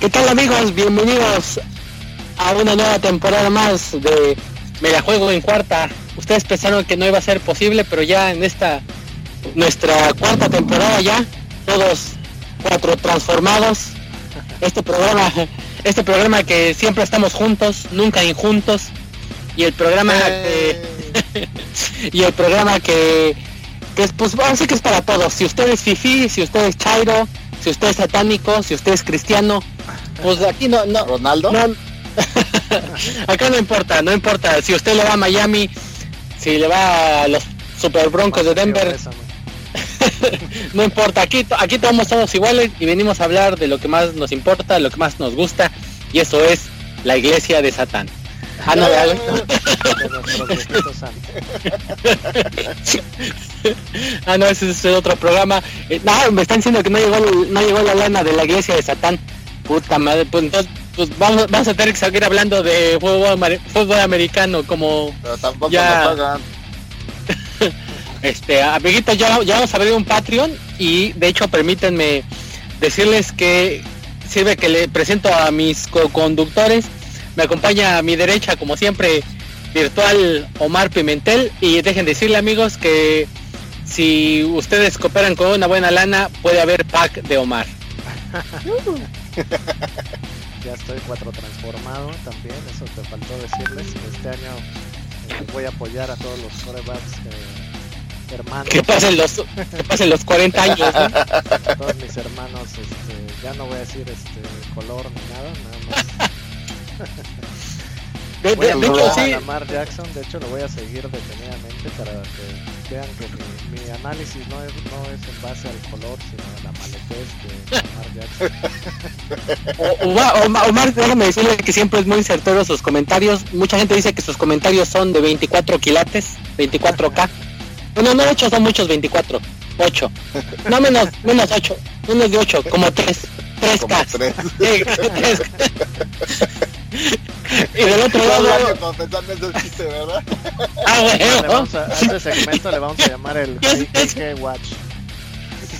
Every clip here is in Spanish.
¿Qué tal amigos? Bienvenidos a una nueva temporada más de Me la juego en cuarta. Ustedes pensaron que no iba a ser posible, pero ya en esta nuestra cuarta temporada ya, todos cuatro transformados. Este programa, este programa que siempre estamos juntos, nunca injuntos. Y el programa que, y el programa que, que es pues así que es para todos. Si usted es fifi, si usted es chairo, si usted es satánico, si usted es cristiano, pues aquí no, no. Ronaldo. No, acá no importa, no importa. Si usted le va a Miami, si le va a los Super Broncos de Denver, no importa. Aquí, aquí estamos todos iguales y venimos a hablar de lo que más nos importa, lo que más nos gusta, y eso es la iglesia de Satán. Ah, no, de algo. ah, no, ese es otro programa. Eh, no, me están diciendo que no llegó, no llegó la lana de la iglesia de Satán. Puta madre, pues entonces pues vamos, vamos a tener que seguir hablando de fútbol, fútbol americano como Pero tampoco ya... nos pagan. este, amiguitos, ya, ya vamos a abrir un Patreon y de hecho permítanme decirles que sirve que le presento a mis co-conductores. Me acompaña a mi derecha, como siempre, virtual Omar Pimentel. Y dejen decirle amigos que si ustedes cooperan con una buena lana, puede haber pack de Omar. ya estoy cuatro transformado también, eso te faltó decirles. Este año eh, voy a apoyar a todos los corebacks eh, hermanos. Que pasen los, que pasen los 40 años. ¿no? Todos mis hermanos, este, ya no voy a decir este color ni nada, nada más. De, Voy de- a de hecho, a sí. Lamar Jackson, de hecho lo voy a seguir detenidamente para que vean que mi, mi análisis no es, no es en base al color, sino a la maletez de Lamar Jackson. Omar, Omar- Omar, déjame decirle que siempre es muy certero sus comentarios. Mucha gente dice que sus comentarios son de 24 quilates, 24K. Bueno, no 8, son muchos 24. 8. No menos, menos 8. Menos de 8, como 3. 3K. Como tres. Sí, 3K. y del otro lado, año confesando ese chiste, ¿verdad? ah, Le bueno, vamos a, a este segmento le vamos a llamar el KK Watch.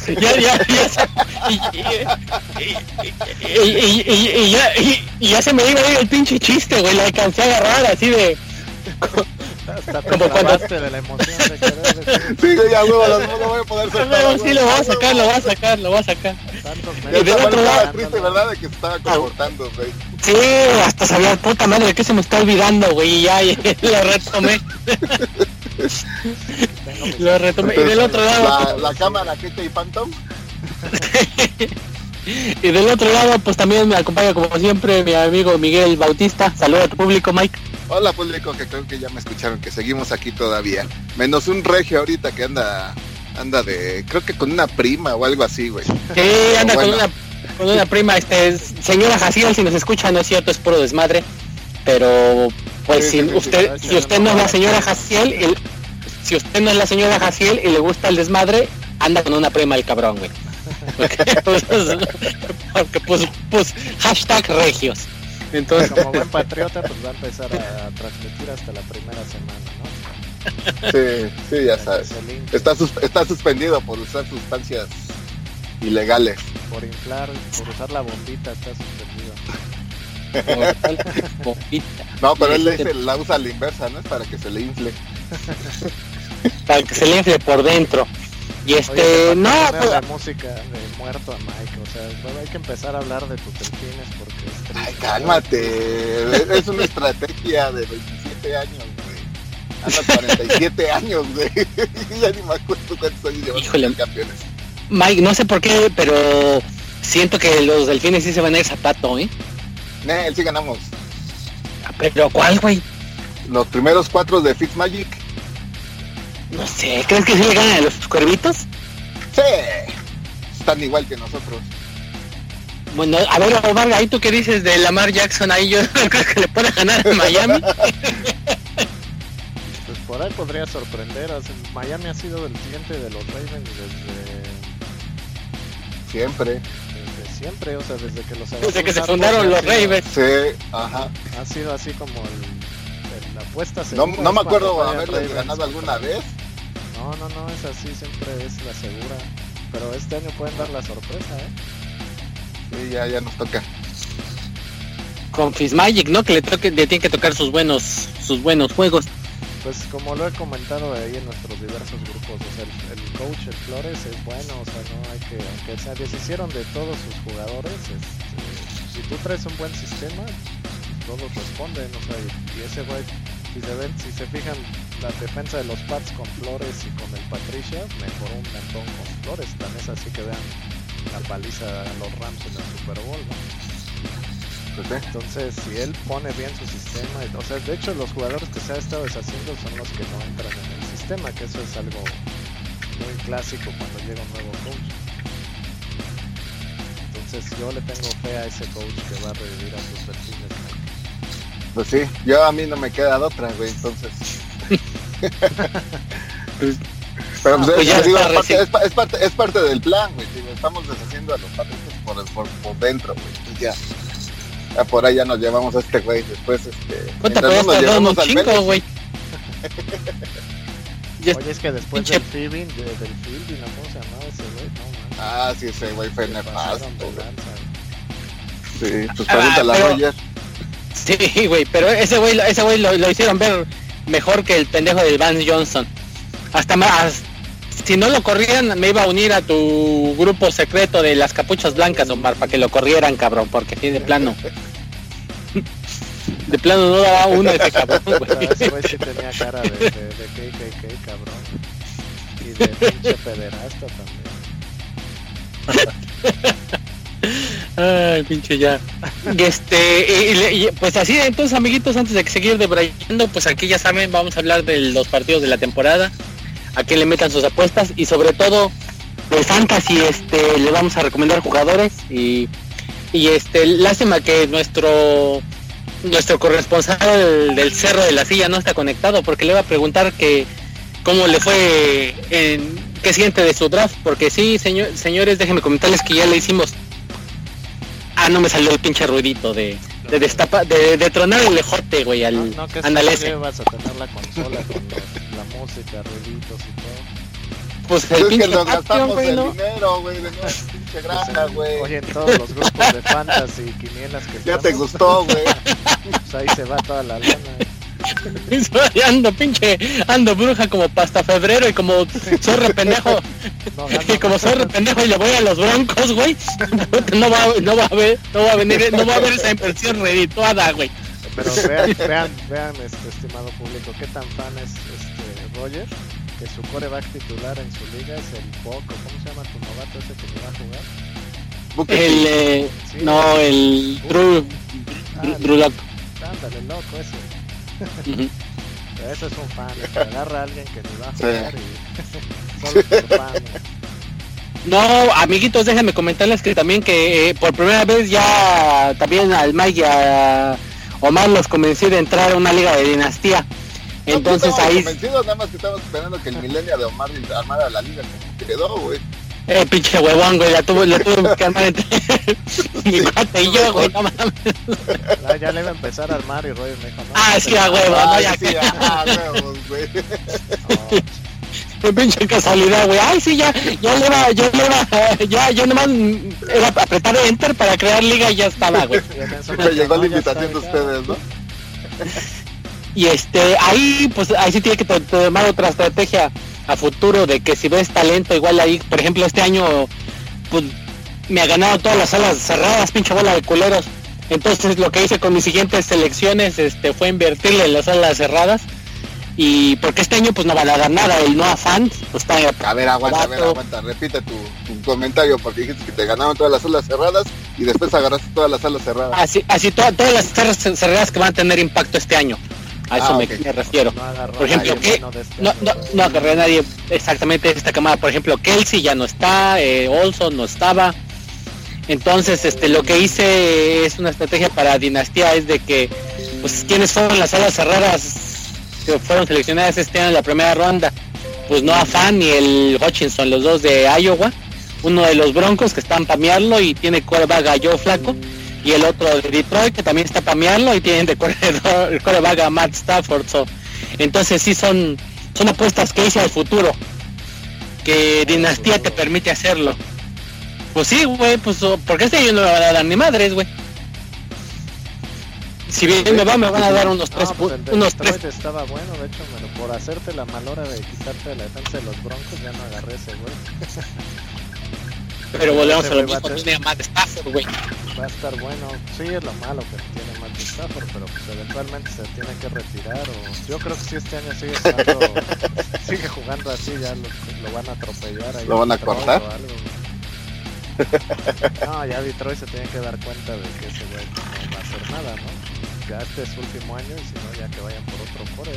ya, ya, ya, y, ya, se me iba a ir el pinche chiste, güey, la alcancé a agarrar así de... Hasta te Como cuando- de la emoción de querer decir Sí, ya huevo, no, no voy a poder. Luego sí lo voy a sacar, lo voy a sacar, lo voy a sacar. Tantos Y del otro madre lado- triste, ¿verdad? De que se estaba comportando, güey. Sí, hasta sabía, puta madre, que se me está olvidando, güey, y ya, y lo retomé, lo retomé. Y del otro lado, La, la cámara, Kete y Phantom. y del otro lado, pues también me acompaña como siempre mi amigo Miguel Bautista. Saluda a tu público, Mike. Hola público, que creo que ya me escucharon, que seguimos aquí todavía. Menos un regio ahorita que anda anda de, creo que con una prima o algo así, güey. Sí, anda bueno. con una con una prima, este, señora Jaciel, si nos escucha, no es cierto, es puro desmadre. Pero, pues, Sí, si usted, si usted no es la señora Jaciel, si usted no es la señora Jaciel y le gusta el desmadre, anda con una prima el cabrón, güey. Porque, pues, porque, pues, pues, hashtag regios. Entonces, Como buen patriota, pues va a empezar a transmitir hasta la primera semana, ¿no? Sí, sí, ya sabes. Está, sus- está suspendido por usar sustancias ilegales. por inflar, por usar la bombita, está suspendido. bombita. No, pero él le dice, la usa a la inversa, ¿no? Es para que se le infle. para que se le infle por dentro. Y este, te no, pues, la música de muerto a Mike, o sea, hay que empezar a hablar de tus delfines porque es triste. Ay, cálmate. Es una estrategia de 27 años. Anda 47 años, güey. ya ni me acuerdo cuántos años llevan campeones. Mike, no sé por qué, pero siento que los delfines sí se van a ir zapato, ¿eh? Nel, sí ganamos. Pero ¿cuál, güey? Los primeros cuatro de Fitzmagic. No sé, ¿crees que sí le ganan a los cuervitos? Sí. Están igual que nosotros. Bueno, a ver, Omar, ahí tú qué dices de Lamar Jackson, ahí yo no creo que le pueda ganar a Miami. Por ahí podría sorprender, Miami ha sido el cliente de los Ravens desde, Siempre. desde siempre, o sea, desde que los Desde que se fundaron los Ravens. Sí, ajá. Ha sido así como el, el- la apuesta No, no me acuerdo haberles ganado alguna vez. No, no, no, es así, siempre es la segura. Pero este año pueden dar la sorpresa, ¿eh? Sí, ya, ya nos toca. con Fitzmagic, ¿no? Que le toque, le tiene que tocar sus buenos, sus buenos juegos. Pues como lo he comentado ahí en nuestros diversos grupos, o sea, el, el coach, el Flores, es bueno, o sea, no hay que, aunque se deshicieron de todos sus jugadores, este, si tú traes un buen sistema, todos responden, o sea, y, y ese güey, si se ven, si se fijan, la defensa de los Pats con Flores y con el Patricia, mejoró un montón con Flores, tan es así que vean la paliza a los Rams en el Super Bowl, ¿no? Entonces, si él pone bien su sistema, y- o sea, de hecho los jugadores que se ha estado deshaciendo son los que no entran en el sistema, que eso es algo muy clásico cuando llega un nuevo coach. Entonces yo le tengo fe a ese coach que va a revivir a sus. Mike. Pues sí, yo a mí no me queda de otra, güey, entonces. Pues, Pero pues, pues es, ya digo, es, parte, reci- es, pa- es parte, es parte del plan, güey. digo, estamos deshaciendo a los patriotas por, por, por dentro, güey. Ya, ya por ahí ya nos llevamos a este güey. Después, este. Puta, pero nos un llevamos al chingo, güey. Oye, es que después pinche- del fielding, de, del fielding, ¿no? ¿cómo se llamaba ese güey? No, man. Ah, sí, ese güey fue nefasto. Sí, pues Ah, pregúntale a pero- Roger. Sí, güey, pero ese güey, ese güey lo, lo hicieron ver mejor que el pendejo del Vance Johnson. Hasta más, si no lo corrían, me iba a unir a tu grupo secreto de las capuchas blancas, Omar, para que lo corrieran, cabrón, porque sí, de plano. De plano no daba uno ese cabrón, güey. ese güey sí tenía cara de, de, de KKK, cabrón. Y de pinche pederasta también. Ay, pinche ya. Y este, y- y, pues así, entonces, amiguitos, antes de que seguir debrayando, pues aquí ya saben, vamos a hablar de los partidos de la temporada, a quién le metan sus apuestas y sobre todo de fantasy, este, le vamos a recomendar jugadores y, y este, lástima que nuestro nuestro corresponsal del Cerro de la Silla no está conectado porque le iba a preguntar que cómo le fue en qué siente de su draft, porque sí, señor, señores, déjenme comentarles que ya le hicimos Ah, no me salió el pinche ruidito de, de destapa, de, de tronar el lejote, güey, al no que vas a tener la consola con música, ruiditos y todo. Pues Pues el es que nos gastamos güey, el dinero, güey, de pinche granja, güey. Oye, en todos los grupos de fantasy y quinielas que Ya te gustó, güey. Pues ahí se va toda la lana. ando pinche, ando bruja como pasta febrero y como re pendejo, No y como re pendejo y le voy a los broncos, güey, no va, no va a ver, no va a venir, no va a haber esa inversión redituada, güey. Pero vean, vean, vean, este estimado público, qué tan fan es este Roger, que su coreback titular en su liga es el Poco. ¿Cómo se llama tu novato ese que me va a jugar? El, eh, Sí. no, el Drew, Ah, Drew, Drew Lock. Ándale, loco ese. Pero Eso es un fan, que agarra a alguien que ni va a jugar y solo por fan. No, amiguitos, déjenme comentarles que también que eh, por primera vez ya también al Mike y a Omar los convencí de entrar a una liga de dinastía. No, Entonces pues, ahí, estamos convencidos, nada más que estamos esperando que el milenio de Omar armara la liga como quedó, güey. eh, pinche huevón, güey, la tuvo, la tuve que armar entre mi cuate y yo, güey, no mames. Ya le iba a empezar a armar y Roger me dijo, no. Ah, no sí, a huevo, no, ya sí, que, ah, huevos, güey. no, qué pinche casualidad, güey. Ay, sí, ya, yo le iba, yo le iba, ya, yo nomás era apretar enter para crear liga y ya estaba, güey. me llegó la "No, invitación de acá". ustedes, ¿no? Y este, ahí, pues ahí sí tiene que to- tomar otra estrategia a futuro de que si ves talento, igual ahí, por ejemplo, este año, pues me ha ganado todas las salas cerradas, pinche bola de culeros. Entonces lo que hice con mis siguientes selecciones este, fue invertirle en las salas cerradas. Y porque este año pues no van a dar nada, el no afán, pues está A ver, aguanta, a ver, aguanta. Repite tu, tu comentario porque dijiste que te ganaron todas las salas cerradas y después agarraste todas las salas cerradas. así, así to- todas las salas cerradas que van a tener impacto este año. A eso Ah, me, refiero. No Por ejemplo, a este No, no, no agarré a nadie exactamente esta camada. Por ejemplo, Kelsey ya no está, eh, Olson no estaba. Entonces, este, lo que hice es una estrategia para Dinastía, es de que, pues, ¿quiénes fueron las salas cerradas que fueron seleccionadas este año en la primera ronda? Pues no Fan ni el Hutchinson, los dos de Iowa. Uno de los Broncos que están pamearlo y tiene coreback a Joe Flaco. Y el otro de Detroit que también está pamearlo y tienen de corredor, el coreback a Matt Stafford. so, entonces sí son, son apuestas que hice al futuro. Que Dinastía te permite hacerlo. Pues sí, güey, pues porque este año no le van a dar ni madres, güey. si bien me va, me van a dar unos tres pues pu- el de unos tres. estaba bueno, de hecho, pero por hacerte la mal hora de quitarte la defensa de los Broncos, ya no agarré ese, güey. Pero volvemos a Ese lo mismo, a tiene a Matt Stafford, güey. Va a estar bueno. Sí, es lo malo que tiene Matt Stafford, pero pues eventualmente se tiene que retirar. O... Yo creo que si este año sigue jugando, sigue jugando así, ya lo, lo van a atropellar. Ahí ¿Lo van a cortar? o algo. No, ya Detroit se tiene que dar cuenta de que ese güey no va a hacer nada, ¿no? Ya este es su último año y si no, ya que vayan por otro core.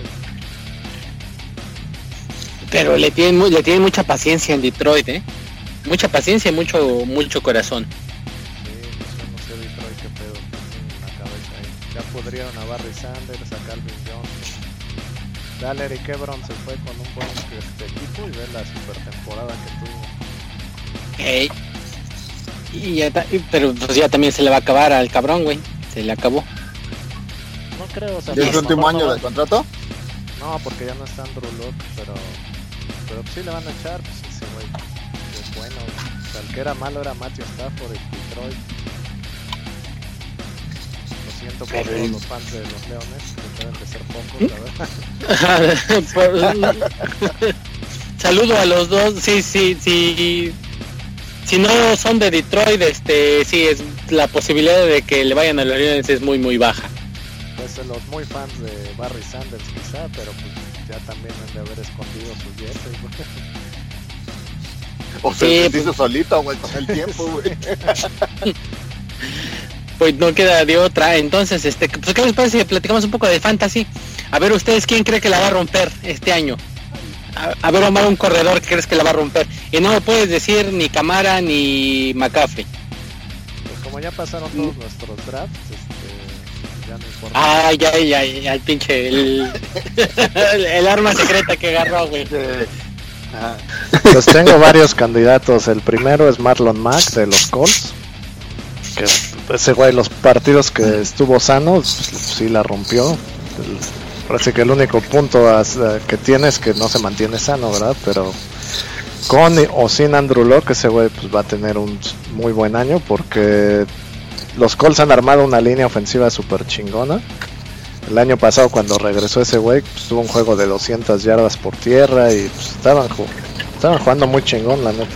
Pero le tienen, mu- le tienen mucha paciencia en Detroit, ¿eh? Mucha paciencia y mucho, mucho corazón. Sí, pues yo no sé Detroit qué pedo que tiene en la cabeza ahí. Ya pudrieron a Barry Sanders, a Calvin Johnson. Dale, Eric Ebron se fue con un buen este, equipo y ve la super temporada que tuvo. Ey. Y ya pero pues ya también se le va a acabar al cabrón, güey. Se le acabó. No creo, o sea, ¿Y es su último no año va- de contrato? No, porque ya no está Andrew Luck, pero, pero sí le van a echar, pues ese güey bueno. El que era malo era Matthew Stafford en Detroit. Lo siento por todos los fans de los Leones, que deben de ser pocos, la verdad. Pues, Saludo a los dos. Sí, sí, sí. Si no son de Detroit, este, sí, es la posibilidad de que le vayan a los Lions es muy, muy baja. Pues los muy fans de Barry Sanders quizá, pero pues ya también han de haber escondido yeses, güey. O se Sí, se hizo solito, güey, con el tiempo, güey. Pues no queda de otra. Entonces, este, pues, ¿qué les parece si platicamos un poco de fantasy? A ver, ustedes, ¿quién cree que la va a romper este año? A, a ver, Omar, un corredor que crees que la va a romper. Y no me puedes decir ni Camara ni McCaffrey. Pues como ya pasaron todos nuestros drafts, este, ya no importa. Ah, ya, ya, ya, el pinche, el, el arma secreta que agarró, güey. Pues tengo varios candidatos. El primero es Marlon Mack de los Colts. Que ese güey, los partidos que estuvo sano, sí la rompió. El- parece que el único punto eh, que tiene es que no se mantiene sano, ¿verdad? Pero con o sin Andrew Locke, ese güey pues, va a tener un muy buen año porque los Colts han armado una línea ofensiva súper chingona. El año pasado cuando regresó ese güey, pues, tuvo un juego de 200 yardas por tierra y pues, estaban, ju- estaban jugando muy chingón, la neta.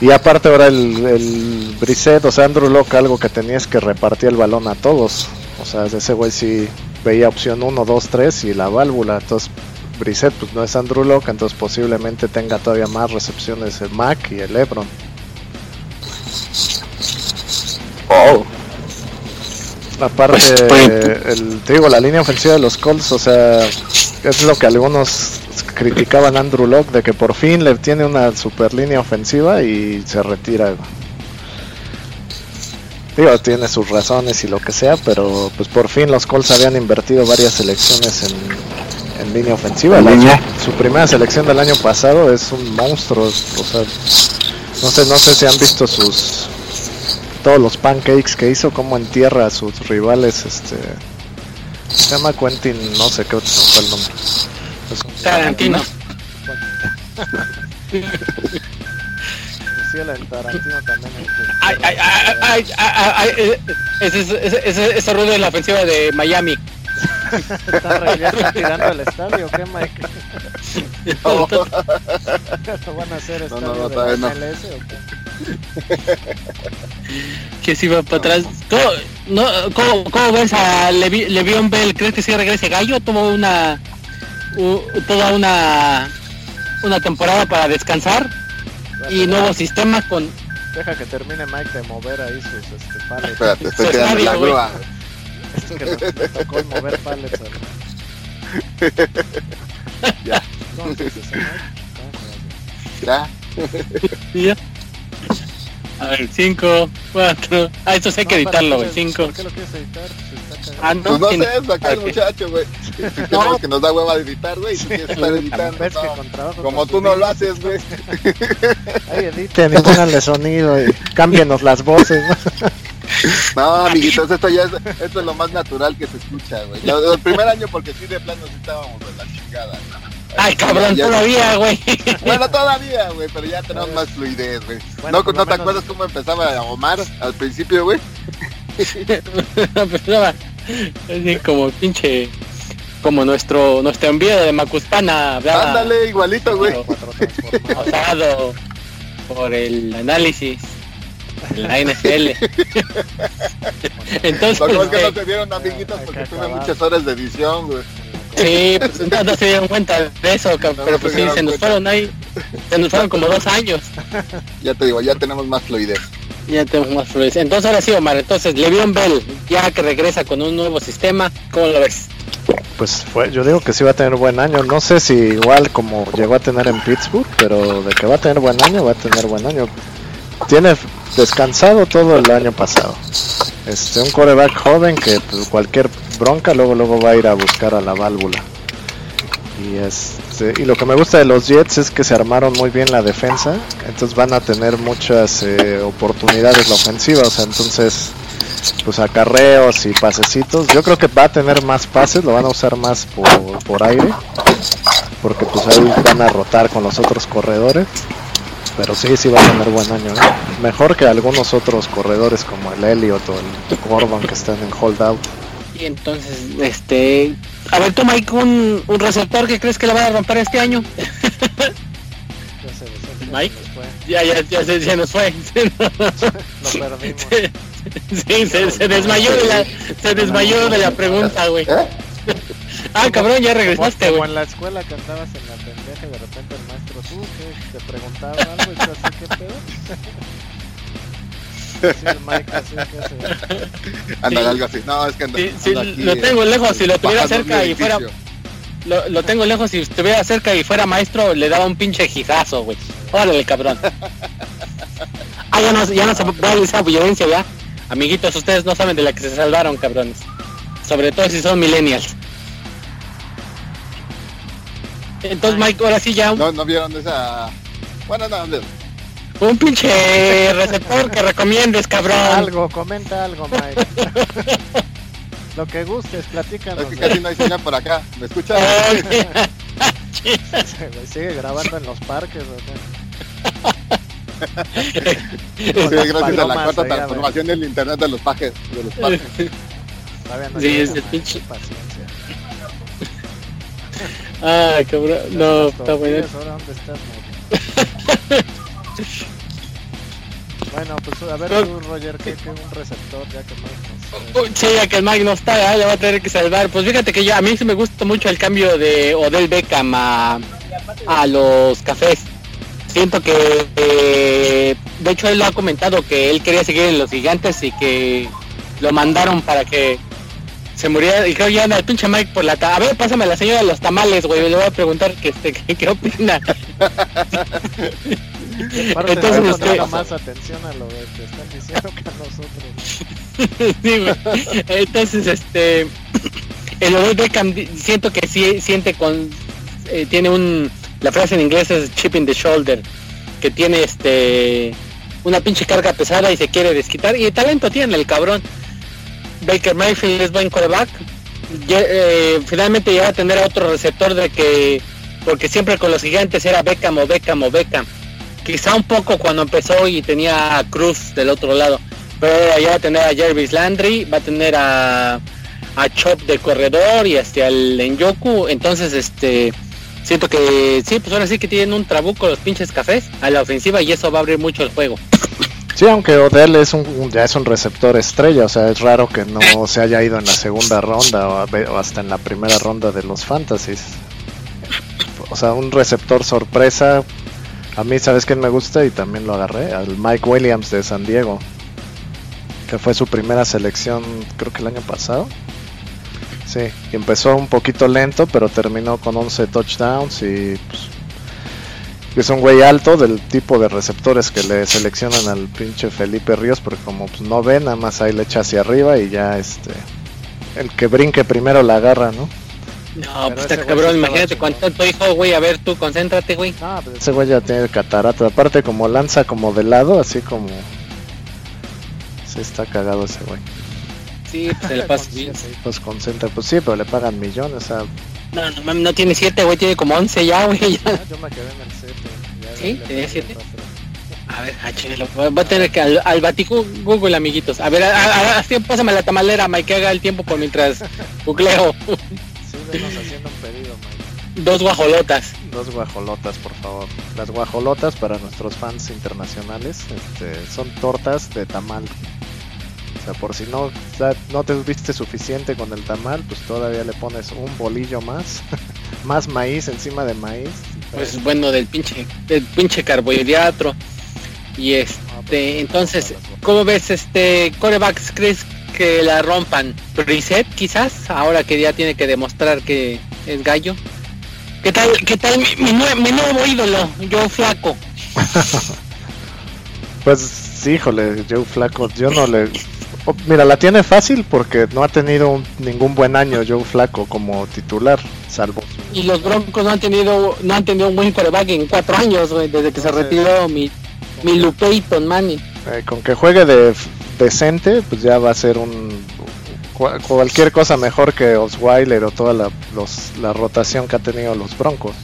Y aparte ahora el, el Brissett, o sea, Andrew Locke, algo que tenía es que repartía el balón a todos. O sea, ese güey sí veía opción 1, 2, 3 y la válvula. Entonces, Brissett pues no es Andrew Locke, entonces posiblemente tenga todavía más recepciones el Mac y el Ebron. Oh, Aparte, Pues, el, te digo, la línea ofensiva de los Colts, o sea, es lo que algunos criticaban a Andrew Locke, de que por fin le tiene una super línea ofensiva y se retira. Digo, tiene sus razones y lo que sea, pero pues por fin los Colts habían invertido varias selecciones en, en línea ofensiva. La- su primera selección del año pasado es un monstruo, o sea, no sé, no sé si han visto sus todos los pancakes que hizo, como entierra a sus rivales, este se llama Quentin, no sé qué me fue el nombre. Es un- Tarantino. Tarantino también. este, Ay, ay, ay, ay, eh, ese, es- ese, ese, ese ruido de la ofensiva de Miami. ¿Está, re- ya está tirando el estadio, ¿qué, Mike? no. ¿Lo van a hacer No, estadio no, no, de todavía no. MLS o qué? Que si va para atrás. ¿Cómo, no, ¿cómo, cómo ves a Levi, Bell? ¿Crees que sí regrese Gallo? Tuvo una, u- toda una, una temporada para descansar y nuevo sistema con... Deja que termine Mike de mover ahí sus este, pallets. Espérate, estoy en la grúa. Es que le, le tocó el mover pallets. al- Ya, Entonces, ah, ya. ¿Ya? A ver, 5, 4... Ah, esto sí hay que editarlo, ¿para güey. qué- 5... ¿Por qué lo quieres editar? Ah, no. Pues no sé, es acá el muchacho, güey. No. que nos da hueva de editar, güey. y tú quieres estar editando. ¿Ves que no. con trabajo Como tú no lo haces, güey. Ahí editen y pónganle sonido y cámbienos las voces. ¿no? No, amiguitos, esto ya es, esto es lo más natural que se escucha, güey. El primer año porque sí de plano sí estábamos de la chingada. ¿no? Ay, cabrón, Ya- todavía, güey. Bueno, todavía, güey, pero ya tenemos más fluidez, güey. Bueno, ¿No, ¿no te acuerdas cómo empezaba Omar al principio, güey? Empezaba, Así como pinche. Como nuestro nuestro envío de Macuspana hablaba Ándale, igualito, güey. Por el análisis la NFL. Entonces, Lo que pasa es que no se dieron amiguitos porque que tuve muchas horas de edición, güey. sí, pues, no, no se dieron cuenta de eso, No pero pues sí, se nos cuenta. fueron ahí, se nos fueron como dos años. Ya te digo, ya tenemos más fluidez. Ya tenemos más fluidez. Entonces ahora sí, Omar, entonces Le'Veon Bell, ya que regresa con un nuevo sistema, ¿cómo lo ves? Pues fue, yo digo que sí va a tener buen año. No sé si igual como llegó a tener en Pittsburgh, pero de que va a tener buen año, va a tener buen año. Tiene descansado todo el año pasado. Este, un coreback joven que pues, cualquier bronca luego luego va a ir a buscar a la válvula. Y este, y lo que me gusta de los Jets es que se armaron muy bien la defensa, entonces van a tener muchas eh, oportunidades la ofensiva, o sea, entonces pues acarreos y pasecitos. Yo creo que va a tener más pases, lo van a usar más por, por aire, porque pues ahí van a rotar con los otros corredores. Pero sí, sí va a tener buen año. ¿eh? Mejor que algunos otros corredores como el Elliot o el Gordon que están en holdout. Y entonces, este... A ver, tú, Mike, un, un receptor que crees que le va a romper este año. Ya se Mike. ya, ya, ya se, se nos fue. Lo perdimos. sí, se, se desmayó de la, se desmayó de la pregunta, güey. ¿Eh? Ah, cabrón, ya regresaste, como güey. en la escuela que andabas en la de repente el maestro, ¿tú qué? Te preguntaba algo y tú así, ¿qué pedo? Sí, el Mike así que se... Anda, Sí. algo así. No, es que anda, Sí, sí, anda aquí, lo tengo eh, lejos, si lo tuviera cerca y fuera, lo, lo tengo lejos, si estuviera cerca y fuera maestro, le daba un pinche gizazo, güey. Órale, cabrón. Ah, ya no, ya no se va a esa violencia, ya. Amiguitos, ustedes no saben de la que se salvaron, cabrones. Sobre todo si son millennials. Entonces, Mike, ahora sí ya un, No, no vieron esa. Bueno, no, no. un pinche receptor que recomiendes, cabrón. Algo, comenta algo, Mike. Lo que gustes, platícanos. Es que casi no hay señal por acá. ¿Me escuchas? Sigue grabando en los parques. Sí, gracias a la cuarta transformación del internet de los pajes, de los no Sí, ese Mike, pinche- Paciencia. Ay, cabrón. No, está bueno. Bueno, pues a ver tú, Roger, ¿qué, qué un receptor ya que Mike nos... Uy, Sí, ya que el Mike no está, ah, le va a tener que salvar. Pues fíjate que yo, a mí sí me gusta mucho el cambio de Odell Beckham a, a los cafés. Siento que, eh, de hecho, él lo ha comentado que él quería seguir en los gigantes y que lo mandaron para que se muriera. Y creo ya anda el pinche Mike por la... ta- A ver, pásame a la señora de los tamales, güey. Le voy a preguntar que, este, qué, qué opina. Entonces, este- más atención a lo que están diciendo que a nosotros. Sí, güey. Entonces, este, el Odell Beckham siento que sí siente con, eh, tiene un, la frase en inglés es chip in the shoulder, que tiene este, una pinche carga pesada y se quiere desquitar y talento tiene el cabrón. Baker Mayfield es buen quarterback. Eh, finalmente ya va a tener a otro receptor de que, porque siempre con los gigantes era Beckham o Beckham o Beckham. Quizá un poco cuando empezó y tenía a Cruz del otro lado pero ahora ya va a tener a Jarvis Landry, va a tener a, a Chop de corredor y hasta al Enyoku, entonces este siento que sí, pues ahora sí que tienen un trabuco los pinches cafés a la ofensiva y eso va a abrir mucho el juego. Sí, aunque Odell es un, ya es un receptor estrella, o sea, es raro que no se haya ido en la segunda ronda o hasta en la primera ronda de los fantasies. O sea, un receptor sorpresa. A mí, ¿sabes quién me gusta? Y también lo agarré, al Mike Williams de San Diego, que fue su primera selección, creo que el año pasado. Sí, y empezó un poquito lento, pero terminó con 11 touchdowns y pues, es un güey alto del tipo de receptores que le seleccionan al pinche Felipe Ríos porque como pues, no ve nada más ahí le echa hacia arriba y ya este el que brinque primero la agarra no No, Pero pues está cabrón, imagínate con tanto hijo, güey, a ver tú, concéntrate, güey. no pues ese güey ya tiene catarata aparte como lanza como de lado así como sí está cagado ese güey Sí, pues se le pasa bien. pues concentra pues sí pero le pagan millones sea No, no mames, no tiene siete, güey, tiene como once ya, güey. ya. ah, yo me quedé en el 7 ¿Sí? ¿Tenía siete? A ver, ah, voy a tener que al, al Google, amiguitos. A ver, así pásame la tamalera, Mike, que haga el tiempo por mientras googleo. Sí, haciendo un pedido, Mike. Dos guajolotas. Dos guajolotas, por favor. Las guajolotas para nuestros fans internacionales este, son tortas de tamal. O sea, por si no, no te viste suficiente con el tamal, pues todavía le pones un bolillo más, más maíz encima de maíz. Pues bueno, del pinche, del pinche carbohidrato. Y este, entonces, ¿cómo ves este corebacks? ¿Crees que la rompan? ¿Reset quizás? Ahora que ya tiene que demostrar que es gallo. ¿Qué tal, qué tal mi, nuevo ídolo, Joe Flaco? pues, híjole, Joe Flaco, yo no le... mira, la tiene fácil porque no ha tenido ningún buen año Joe Flaco como titular, salvo... Y los Broncos no han tenido no han tenido un buen coreback en cuatro años, desde que se retiró mi mi Lupeiton Manny. Eh, con que juegue de decente, pues ya va a ser un cualquier cosa mejor que Osweiler o toda la, la rotación que ha tenido los Broncos.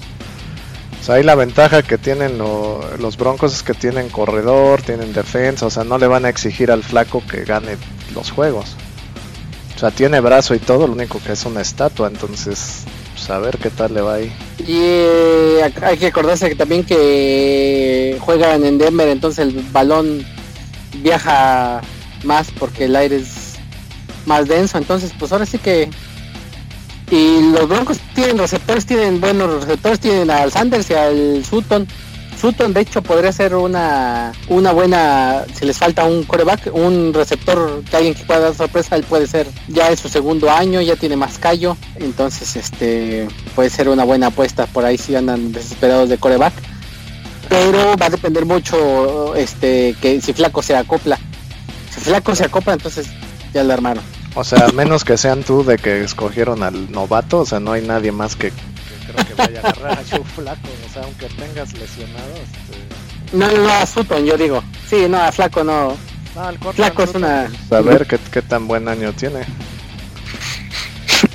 O sea, ahí la ventaja que tienen los Broncos es que tienen corredor, tienen defensa, o sea, no le van a exigir al flaco que gane los juegos. O sea, tiene brazo y todo, lo único que es una estatua, entonces pues, a ver qué tal le va ahí. Y eh, hay que acordarse que también que juegan en Denver, entonces el balón viaja más porque el aire es más denso, entonces pues ahora sí que y los Broncos tienen receptores, tienen buenos receptores, tienen al Sanders y al Sutton. Sutton de hecho podría ser una una buena si les falta un coreback un receptor que alguien que pueda dar sorpresa él puede ser ya en su segundo año ya tiene más callo. Entonces este puede ser una buena apuesta por ahí si andan desesperados de coreback pero va a depender mucho este que si flaco se acopla. Si flaco se acopla entonces ya lo armaron o sea menos que sean tú de que escogieron al novato o sea no hay nadie más que creo que vaya a agarrar a Joe Flaco, o sea, aunque tengas lesionado. Este... No, no, a Sutton, yo digo. Sí, no, a Flaco no. no Flaco es una. A ver qué, qué tan buen año tiene.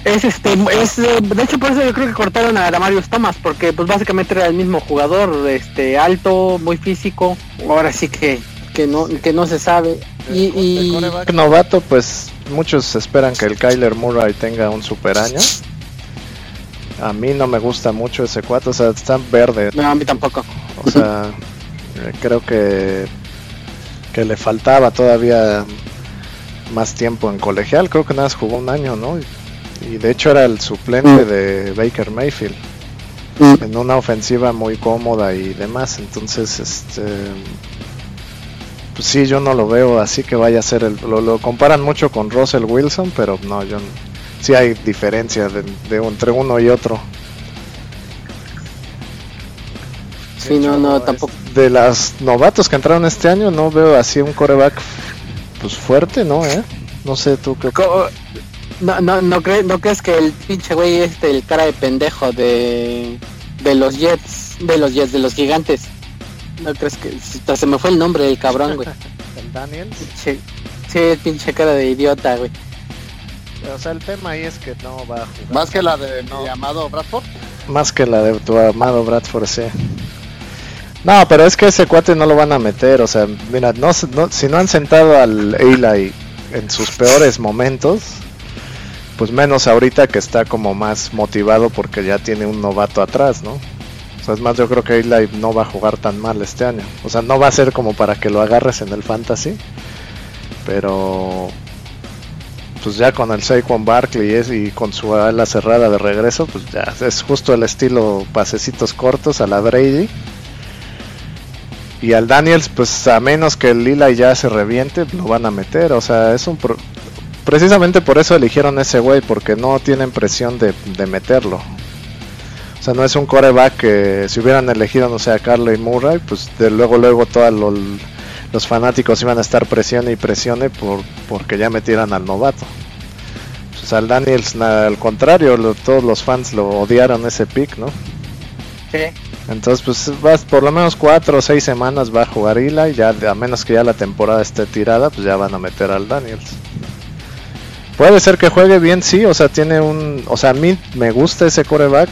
Es este, es, de hecho por eso yo creo que cortaron a Damarius Thomas, porque pues básicamente era el mismo jugador, este, alto, muy físico, ahora sí que, que no, que no se sabe. Y, y... novato, pues muchos esperan que el Kyler Murray tenga un super año. A mí no me gusta mucho ese 4, o sea, está verde. No, a mí tampoco. O sea, eh, creo que, que le faltaba todavía más tiempo en colegial. Creo que nada más jugó un año, ¿no? Y, de hecho era el suplente mm. de Baker Mayfield. Mm. En una ofensiva muy cómoda y demás. Entonces, este. Pues sí, yo no lo veo así que vaya a ser el. Lo, lo comparan mucho con Russell Wilson, pero no, yo sí hay diferencia de, entre uno y otro. Sí, no, no, tampoco. De las novatos que entraron este año, no veo así un coreback pues fuerte, ¿no? ¿Eh? No sé tú qué. No, no, no, no crees que el pinche güey este, el cara de pendejo de, de los Jets, de los Jets, de los gigantes. No crees que se me fue el nombre del cabrón, güey. ¿El Daniel? Sí, sí, pinche cara de idiota, güey. O sea, el tema ahí es que no va a jugar. Más que la de mi amado Bradford. Más que la de tu amado Bradford, sí. No, pero es que ese cuate no lo van a meter. O sea, mira, no, si no han sentado al Eli en sus peores momentos, pues menos ahorita que está como más motivado porque ya tiene un novato atrás, ¿no? Es más, yo creo que Eli no va a jugar tan mal este año. O sea, no va a ser como para que lo agarres en el fantasy. Pero pues ya con el Saquon Barkley y con su ala cerrada de regreso, pues ya es justo el estilo pasecitos cortos a la Brady. Y al Daniels, pues a menos que el Lila ya se reviente, lo van a meter. O sea, es un... Precisamente por eso eligieron ese güey, porque no tienen presión de, meterlo. O sea, no es un coreback que si hubieran elegido, no sé, a Carly Murray, pues de luego, luego todos los fanáticos iban a estar presione y presione por, porque ya metieran al novato. Pues al Daniels, al contrario, todos los fans lo odiaron ese pick, ¿no? Sí. Entonces, pues vas por lo menos cuatro o seis semanas va a jugar Ila y ya a menos que ya la temporada esté tirada, pues ya van a meter al Daniels. Puede ser que juegue bien, sí, o sea, tiene un, o sea, a mí me gusta ese coreback,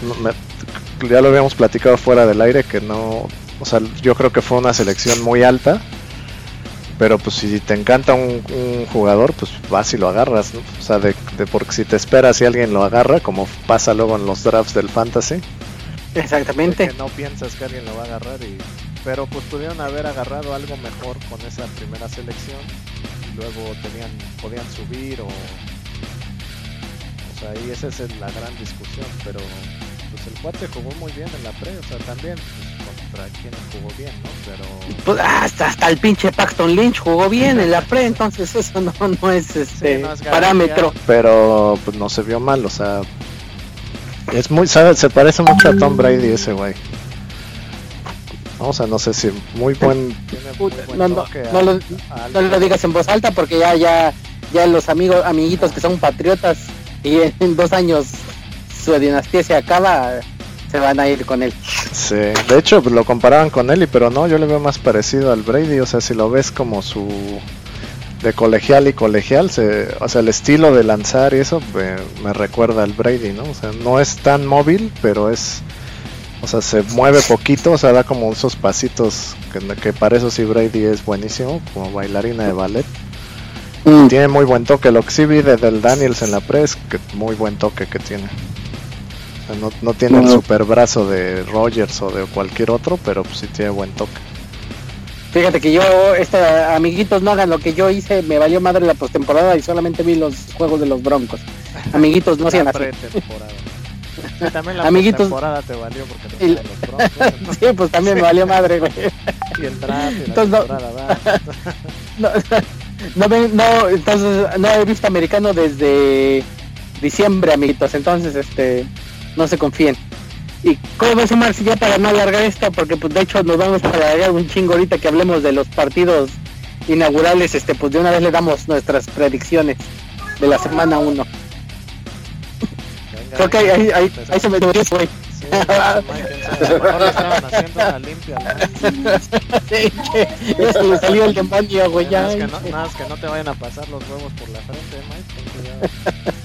ya lo habíamos platicado fuera del aire que no, O sea, yo creo que fue una selección muy alta. Pero pues si te encanta un, jugador, pues vas y lo agarras, ¿no? O sea, de, porque si te esperas y alguien lo agarra, como pasa luego en los drafts del fantasy. Exactamente. Que no piensas que alguien lo va a agarrar y... Pero pues pudieron haber agarrado algo mejor con esa primera selección. Y luego tenían, podían subir o... O sea, ahí esa es la gran discusión, pero pues el cuate jugó muy bien en la pre, o sea, también pues, contra quien jugó bien, ¿no? Pero... Pues hasta, hasta el pinche Paxton Lynch jugó bien en la pre, entonces eso no, no es este parámetro. Pero pues no se vio mal, o sea, es muy, ¿sabes? Se parece mucho a Tom Brady ese güey. O sea, no sé si muy buen. no, no, no, lo, digas en voz alta porque ya, ya, ya los amigos, amiguitos que son patriotas y en dos años su dinastía se acaba, se van a ir con él. Sí, de hecho lo comparaban con él, y pero no, yo le veo más parecido al Brady, o sea, si lo ves como su de colegial y colegial, se, o sea, el estilo de lanzar y eso me, recuerda al Brady, ¿no? O sea, no es tan móvil, pero es, o sea, se mueve poquito, o sea, da como esos pasitos que, que para eso sí Brady es buenísimo, como bailarina de ballet. Mm. Tiene muy buen toque, lo que sí vi de del Daniels en la pres, que muy buen toque que tiene no, tiene el super brazo de Rogers o de cualquier otro, pero pues sí tiene buen toque. Fíjate que yo, este, amiguitos, no hagan lo que yo hice, me valió madre la postemporada y solamente vi los juegos de los Broncos. Amiguitos, no sean así. Sí, también la amiguitos temporada te valió porque te los broncos, sí, pues también me valió madre, güey. Y el draft y la entonces, no, no, no, no, entonces no he visto americano desde diciembre, amiguitos. Entonces, este, no se confíen. ¿Y cómo ves, Omar, si ya para no alargar esto? Porque pues de hecho nos vamos a alargar un chingo ahorita que hablemos de los partidos inaugurales, este, pues de una vez le damos nuestras predicciones de la semana 1. Creo que ahí, ahí, ahí, se me dio güey. Sí, ya se le salió el demonio, güey. Nada, no, nada que no te vayan a pasar los huevos por la frente, Mike.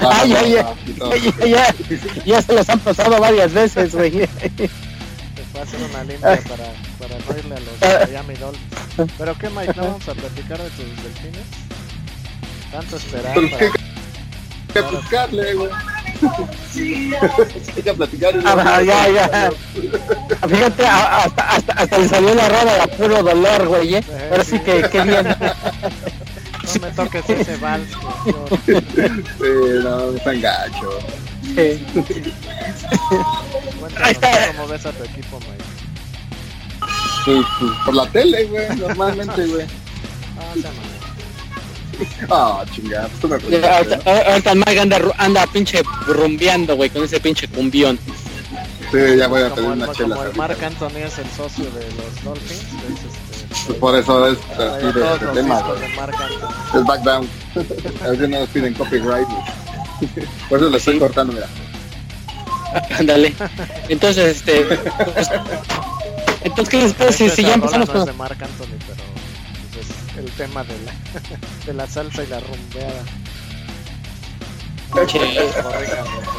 Ten cuidado. Ah, ya, ya, ya, ya, se los han pasado varias veces, güey. Te puede hacer una limpia para, para no irle a los ah. Miami Dolphins. Pero qué, Mike, ¿no vamos a platicar de tus delfines? Tanto esperar para... Que, que platicarle, güey. Hay que platicar. Ah, ya, ya. Fíjate, hasta, hasta, hasta le salió la roda de puro dolor, güey, ¿eh? Ahora sí que, qué bien. No me toques ese vals. sí, no, está gacho. Sí. Ahí está. cómo ves a tu equipo, Mike. Pues, pues, por la tele, güey, normalmente, güey. Ah, chingada, tú me Ahorita Mike anda, anda pinche rumbeando, güey, con ese pinche cumbión. Sí, ya voy a pedir una chela. Como el Mark Anthony es el socio de los Dolphins, pues por eso es así de, de tema. Es backdown. A veces no nos piden copyright. Por eso lo estoy cortando, mira. Ándale. Entonces, este. Pues, entonces, ¿qué les parece si ya empezamos con. de Mark Anthony, pero pues, es el tema de la, de la salsa y la rumbeada.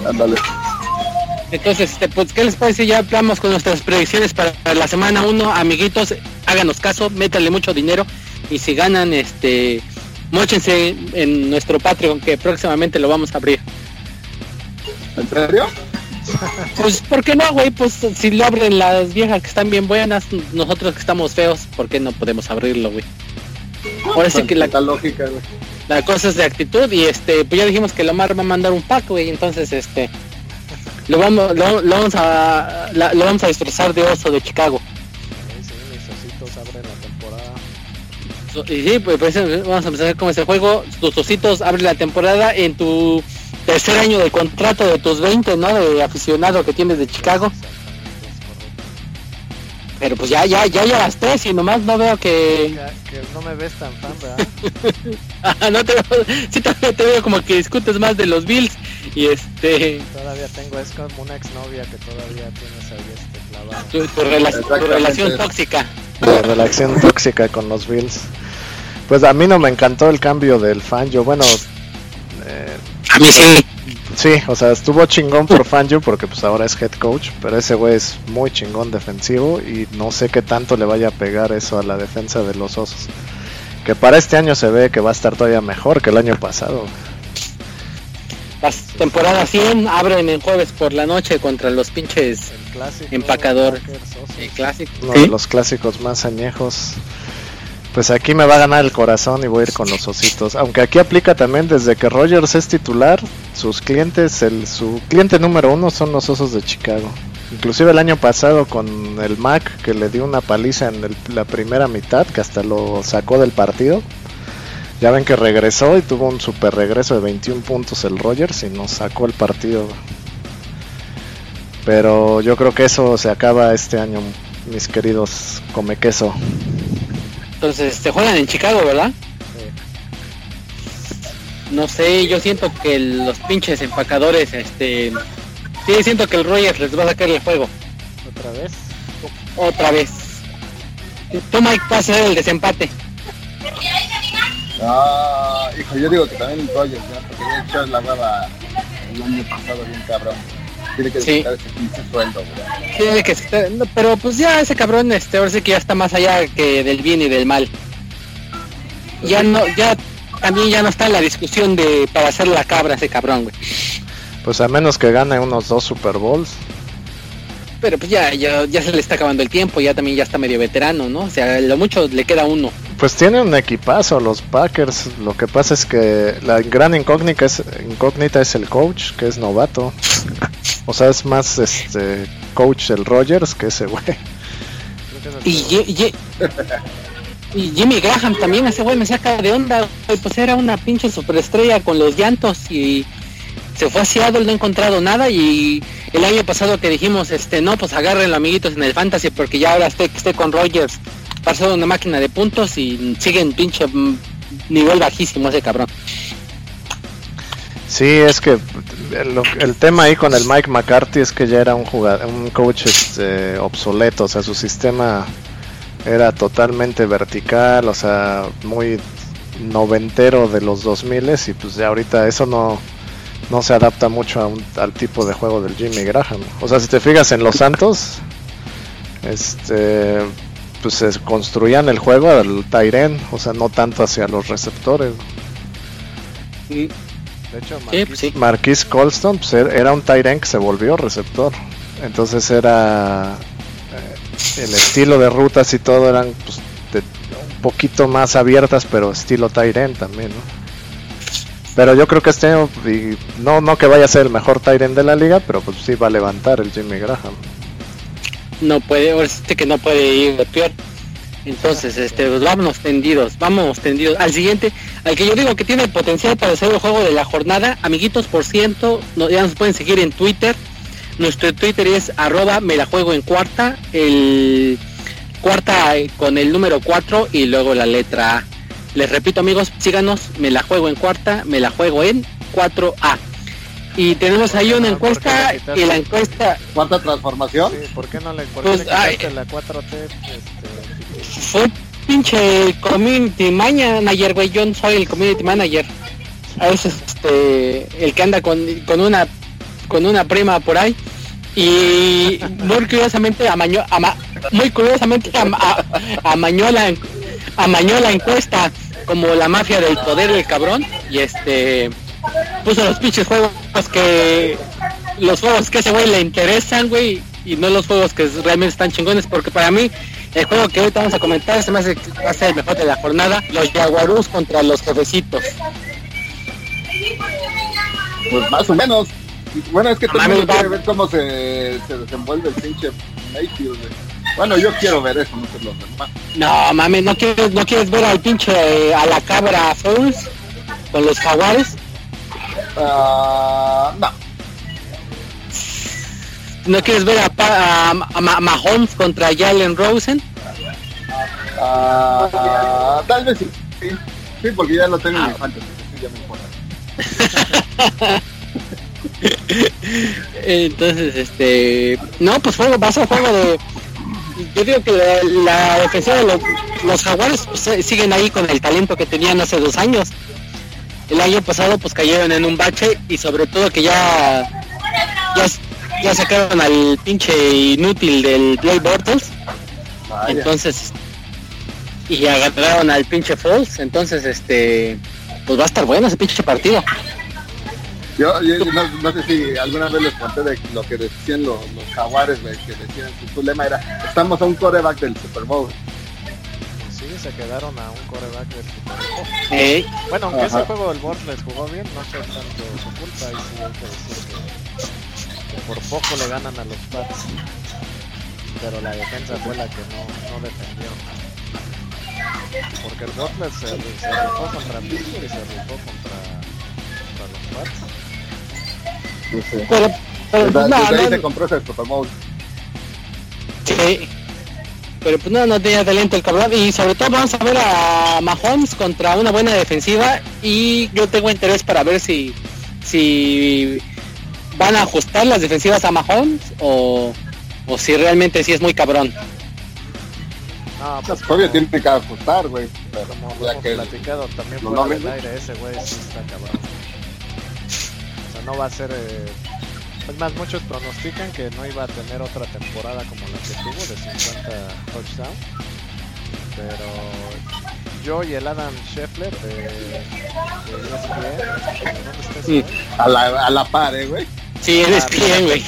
Ándale. Entonces, este, pues, ¿qué les parece? Ya vamos con nuestras predicciones para la semana 1. Amiguitos, háganos caso, métanle mucho dinero y si ganan, este, mochense en nuestro Patreon que próximamente lo vamos a abrir. ¿En serio? Pues, ¿por qué no, güey? Pues si lo abren las viejas que están bien buenas, nosotros que estamos feos, ¿por qué no podemos abrirlo, güey? Ahora sí que la, lógica, la cosa es de actitud y este, pues ya dijimos que Lomar va a mandar un pack, güey, entonces este lo vamos, lo, vamos a lo vamos a destrozar de oso de Chicago. Y sí, pues, pues, vamos a empezar con ese juego. Tus ositos abren la temporada en tu tercer año de contrato de tus 20, ¿no? De aficionado que tienes de Chicago. Pero pues ya, ya, ya las tres y nomás no veo que... que... no me ves tan fan, ¿verdad? ah, no te veo, sí te, veo como que discutes más de los Bills y este... Todavía tengo, es como una exnovia que todavía tienes ahí este clavado. Tu, tu, relación tóxica. La relación tóxica con los Bills. Pues a mí no me encantó el cambio del fan, yo bueno... Eh, a mí sí Sí, o sea, estuvo chingón por Fangio porque pues ahora es head coach, pero ese güey es muy chingón defensivo y no sé qué tanto le vaya a pegar eso a la defensa de los osos. Que para este año se ve que va a estar todavía mejor que el año pasado. Las temporadas 100 abren el jueves por la noche contra los pinches El clásico, Empacador. Eh, clásicos. uno Sí. de los clásicos más añejos. Pues aquí me va a ganar el corazón y voy a ir con los ositos. Aunque aquí aplica también desde que Rogers es titular, sus clientes, el, su cliente número uno son los osos de Chicago. Inclusive el año pasado con el Mac que le dio una paliza en el- la primera mitad, que hasta lo sacó del partido. Ya ven que regresó y tuvo un super regreso de 21 puntos el Rogers y nos sacó el partido. Pero yo creo que eso se acaba este año, mis queridos come queso. Entonces, este, juegan en Chicago, ¿verdad? No sé, yo siento que los pinches empacadores, este... Sí, siento que el Rogers les va a sacar el juego. ¿Otra vez? Otra vez. Tú, Mike, vas a hacer el desempate. Ah, hijo, yo digo que también el Rogers, ¿no? porque de hecho la hueva el año pasado bien cabrón. Tiene que Sí. ese pinche sueldo, güey. Tiene que estar- no, pero pues ya ese cabrón, este, ahora sí que ya está más allá que del bien y del mal. Ya no, ya también ya no está en la discusión de para hacer la cabra ese cabrón, güey. Pues a menos que gane unos dos Super Bowls. Pero pues ya, ya, ya se le está acabando el tiempo, ya también ya está medio veterano, ¿no? O sea, lo mucho le queda uno. Pues tienen un equipazo los Packers. Lo que pasa es que la gran incógnita es, incógnita es el coach, que es novato. O sea, es más este coach el Rogers que ese güey. Y, Ji- y Jimmy Graham también, ese güey me saca de onda, güey, pues era una pinche superestrella con los llantos y se fue a Seattle, no ha encontrado nada y el año pasado que dijimos, este, no, pues agárrenlo amiguitos en el fantasy porque ya ahora esté, esté con Rogers, ser una máquina de puntos y sigue en pinche mm, nivel bajísimo ese cabrón. Sí, es que el, el tema ahí con el Mike McCarthy es que ya era un jugador, un coach este, obsoleto, o sea, su sistema era totalmente vertical, o sea, muy noventero de los 2000 y pues ya ahorita eso no, no se adapta mucho a un- al tipo de juego del Jimmy Graham. O sea, si te fijas en los Santos, este pues se construían el juego al Tyren, o sea, no tanto hacia los receptores. De hecho, Sí, pues sí. Marquis Colston pues, er- era un end que se volvió receptor. Entonces era eh, el estilo de rutas y todo eran pues, de- un poquito más abiertas, pero estilo end también, ¿no? Pero yo creo que este año, y no, no que vaya a ser el mejor end de la liga, pero pues sí va a levantar el Jimmy Graham. no puede, que no puede ir de peor. Entonces, este, pues vámonos tendidos, vamos tendidos. Al siguiente, al que yo digo que tiene potencial para ser el juego de la jornada, amiguitos, por ciento, no, ya nos pueden seguir en Twitter. Nuestro Twitter es arroba me la juego en cuarta, el cuarta con el número 4 y luego la letra A. Les repito amigos, síganos, me la juego en cuarta, me la juego en 4A. Y tenemos ahí una Ah, ¿por qué encuesta y la encuesta ¿Cuánta transformación? Sí, ¿por qué no le, por Pues, qué le la 4T? Este, fue pinche community manager, güey. Yo no soy el community manager. A veces este el que anda con, con una con una prima por ahí y muy curiosamente amañó, ama- muy curiosamente ama- a- amañó la amañó la encuesta como la mafia del poder el cabrón y este puso los pinches juegos que los juegos que a ese güey le interesan, güey, y no los juegos que realmente están chingones, porque para mí el juego que ahorita vamos a comentar se me hace que va a ser el mejor de la jornada, los Jaguarús contra los jefecitos. Pues más o menos. Bueno, es que quiere va. ver cómo se, se desenvuelve el pinche Mayfield, güey. Bueno, yo quiero ver eso, no sé los demás. No mames, no quieres, no quieres ver al pinche eh, a la cabra Fouls con los jaguares, Ah, no. no quieres ver a, Pa- a, a Ma- Mahomes contra Jalen Rosen. Ah, tal vez sí. sí. Sí, porque ya lo tengo en Ah. mi fantasy. Sí, ya me importa. Entonces, este, no, pues juego, va a juego de, yo digo que la, la defensiva de los, los jaguares pues, eh, siguen ahí con el talento que tenían hace dos años. el año pasado pues cayeron en un bache y sobre todo que ya ya, ya sacaron al pinche inútil del Blade Bortles. Entonces y agarraron al pinche Falls, entonces este pues va a estar bueno ese pinche partido. Yo, yo no, no, sé si alguna vez les conté de lo que decían los, los jaguares, que decían su, lema era, estamos a un coreback del Super Bowl. Sí, se quedaron a un coreback del Super Bowl. Bueno, aunque ese juego del Board les jugó bien, no fue tanto su culpa, y sí hay que decir que, que, por poco le ganan a los Pats. Pero la defensa fue la que no, no defendió. Porque el Butler se, se rifó contra Pittsburgh y se rifó contra, contra los Pats. Sí, sí. Pero, pero desde, pues, no, desde ahí no, se compró ese Bowl. Sí. Pero pues no, no tenía talento el cabrón. Y sobre todo vamos a ver a Mahomes contra una buena defensiva. Y yo tengo interés para ver si, si van a ajustar las defensivas a Mahomes o, o si realmente sí es muy cabrón. No, pues todavía tiene que ajustar, güey. Como lo hemos que platicado también fuera del aire, ese güey sí está cabrón. No va a ser... Eh... Es más, muchos pronostican que no iba a tener otra temporada como la que tuvo de 50 touchdowns. Pero yo y el Adam Scheffler de, de ESPN, ¿dónde está sí, a, la, a la par, eh, güey. Sí, eres bien, güey.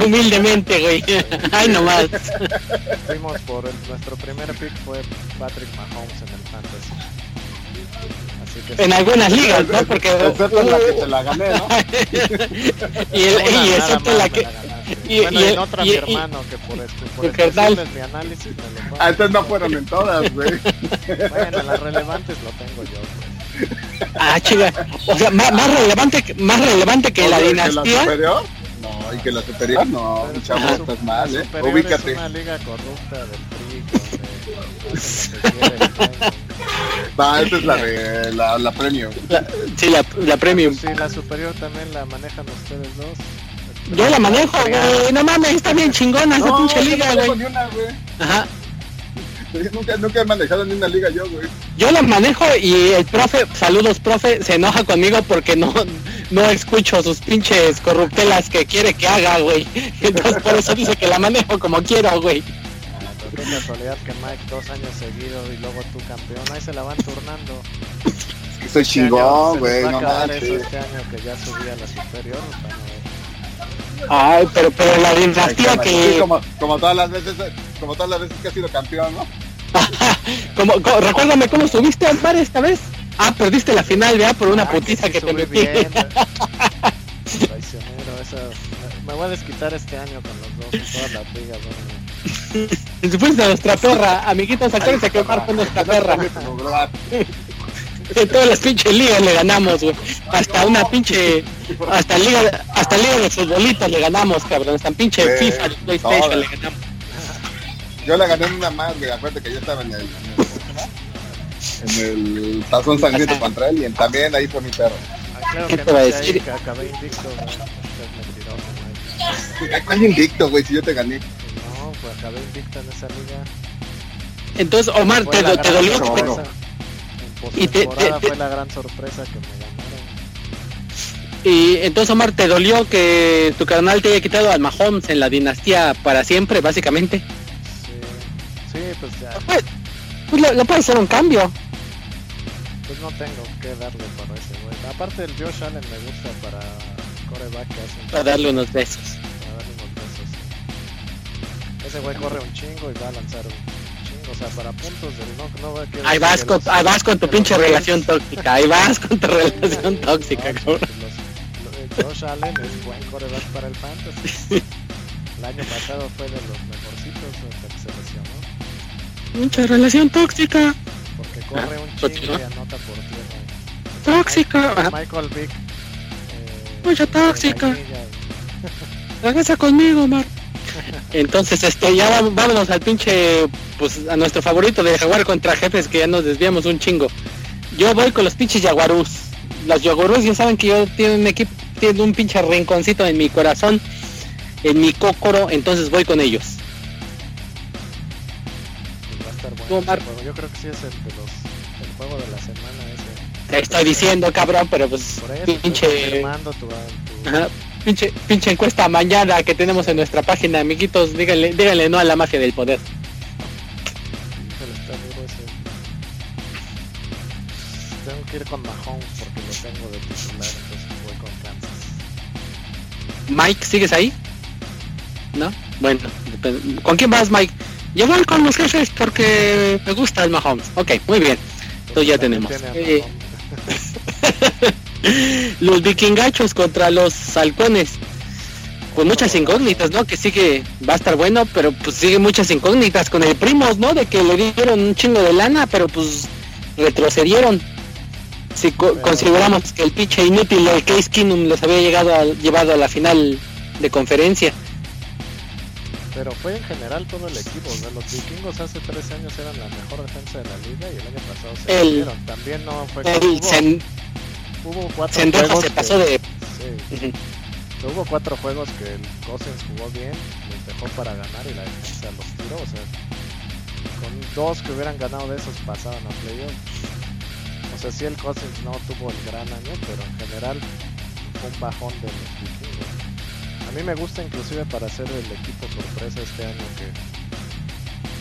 Humildemente, güey. Ay, nomás. Fuimos por el, nuestro primer pick fue Patrick Mahomes en el Fantasy. Así que en algunas ligas, ¿no? Porque excepto en la que te la gané, ¿no? y, el, y excepto la que y, bueno, y, en otra y, mi hermano que por esto, por el mi análisis me lo Ah, entonces no fueron en todas, güey. bueno, las relevantes lo tengo yo. Ah, chica. O sea, más, más relevante, más relevante que la dinastía. ¿Que la superior? No, y que la superior no, chavo, estás mal, eh. Ubícate. Es una liga corrupta del PRI, Va, esa es la de la, la premium. La, sí, la, la premium. Sí, la superior también la manejan ustedes dos. Yo la manejo, güey. No mames, está bien chingona esa pinche liga, güey. Ajá. Nunca, nunca he manejado ni una liga yo, güey. Yo la manejo y el profe, saludos profe, se enoja conmigo porque no, no escucho sus pinches corruptelas que quiere que haga, güey. Entonces por eso dice que la manejo como quiero, güey. Qué casualidad que Mike dos años seguidos y luego tú campeón, ahí se la van turnando. Es que soy este chingón, güey, no manches. Este año que ya subí a la superior, Ay, pero, pero la dinastía que... como, como todas las veces, como todas las veces que ha sido campeón, ¿no? como, como, recuérdame cómo subiste al par esta vez. Ah, perdiste la final, ya por una ah, putiza que, sí que te metí. Bien, traicionero, eso, me voy a desquitar este año con los dos, todas las ligas. ¿no? Si fuiste a nuestra perra, amiguitos, acuérdense que Omar fue nuestra perra. En todas las pinches ligas le ganamos, güey. Hasta una pinche. Hasta liga, hasta liga de futbolitos le ganamos, cabrón. Hasta pinche FIFA, PlayStation le ganamos. Yo le gané una más, güey. Acuérdate que yo estaba en el. En el, tazón sangriento contra él y también ahí fue mi perro. Ah, claro ¿Qué te va a decir? Acabé invicto, ¿Cuál invicto, güey? Si yo te gané. Pues acabé invicto en esa liga. Entonces, Omar, te, te dolió. Sorpresa. En y te, te, fue la gran sorpresa que me ganaron. Y entonces, Omar, ¿te dolió que tu canal te haya quitado al Mahomes en la dinastía para siempre, básicamente? Sí, pues ya. Pues, pues le, le puede hacer un cambio. Pues no tengo que darle para ese güey. Aparte el Josh Allen me gusta para coreback que hace Para darle unos besos. Ese güey corre un chingo y va a lanzar un chingo. O sea, para puntos del no, no va a Ahí vas con, ahí vas con tu pinche relación tóxica. Ahí vas con tu relación tóxica, cabrón. Josh Allen es buen coreback para el fantasy. El año pasado fue de los mejorcitos hasta que se lesionó. Mucha relación tóxica. Porque corre un ah, chingo y anota por tierra. Tóxica. Michael, Michael Vick. Eh, Mucha tóxica. Regresa conmigo, Mar. Entonces, este, ya vámonos al pinche, pues a nuestro favorito de Jaguar contra jefes que ya nos desviamos un chingo. Yo voy con los pinches Jaguarús. Los Jaguarús ya saben que yo tengo un equipo, tiene un pinche rinconcito en mi corazón, en mi cócoro, entonces voy con ellos. Bueno, Yo creo que sí es el, de los, el juego de la semana ese. Te estoy diciendo, cabrón, pero pues Por eso, pinche, tu, tu- ajá, pinche, pinche encuesta mañana que tenemos en nuestra página, amiguitos, díganle, díganle no a la magia del poder. Tengo que ir con Mahomes porque lo tengo de titular, entonces voy con Kansas. Mike, ¿sigues ahí? ¿No? Bueno. ¿con quién vas, Mike? Yo voy con los jefes porque me gusta el Mahomes. Ok, muy bien. Entonces ya tenemos. tiene a Eh. los vikingachos contra los halcones. Con muchas incógnitas, ¿no? Que sigue, va a estar bueno, pero pues sigue muchas incógnitas con el primos, ¿no? De que le dieron un chingo de lana, pero pues retrocedieron. Si co- Pero- consideramos que el pinche inútil de Case Keenum les había llegado a- llevado a la final de conferencia. Pero fue en general todo el equipo. o sea, los vikingos hace tres años eran la mejor defensa de la liga y el año pasado se El-. También no fue El hubo, cuatro juegos se que- pasó de... sí, Ujú. hubo cuatro juegos que el Cousins jugó bien, los dejó para ganar y la defensa los tiró. O sea, con dos que hubieran ganado de esos pasaban a playoffs. O sea, sí el Cousins no tuvo el gran año, pero en general fue un bajón de los vikingos. A mí me gusta inclusive para ser el equipo sorpresa este año que,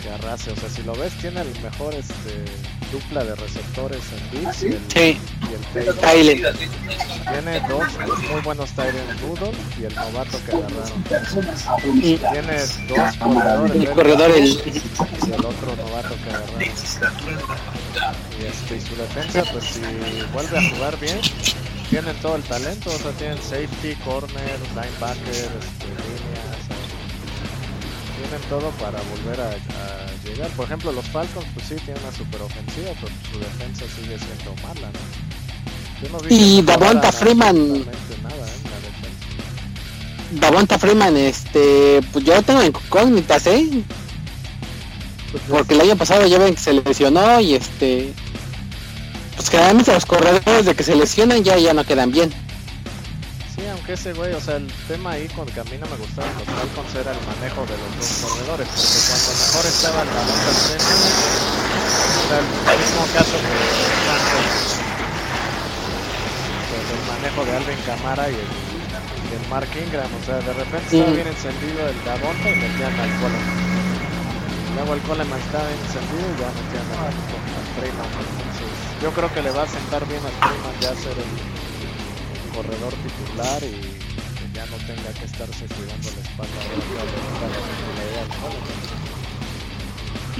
que arrase. O sea, si lo ves, tiene el mejor este, dupla de receptores en Diggs y el, Sí, y el Taylor. Tyler. Tiene dos muy buenos Tyrant Rudolph y el novato que agarraron. Mm, Tiene dos corredores. El corredor, el... y el otro novato que agarraron. Y, este, y su defensa, pues si vuelve a jugar bien, tienen todo el talento, o sea, tienen safety, corner, linebacker, este, tienen todo para volver a, a llegar. Por ejemplo, los Falcons, pues sí, tienen una super ofensiva, pero su defensa sigue siendo mala, ¿no? Yo no vi Y Davonta Freeman. nada, ¿eh? Davonta Freeman, este, pues yo tengo incógnitas, ¿eh? Porque el año pasado ya ven que se lesionó y este, pues generalmente los corredores de que se lesionan ya ya no quedan bien. Aunque ese güey, o sea, el tema ahí con que a mí no me gustaban los Falcons era el manejo de los dos corredores, porque cuando mejor estaba balón del frente, era el mismo caso que pues, el manejo de Alvin Camara y el, y el Mark Ingram, o sea, de repente estaba bien encendido el Davonta y metían al Coleman. Luego el Coleman estaba bien encendido y ya metían al, al Freeman, entonces yo creo que le va a sentar bien al Freeman ya ser el corredor titular y que ya no tenga que estarse cuidando la espalda.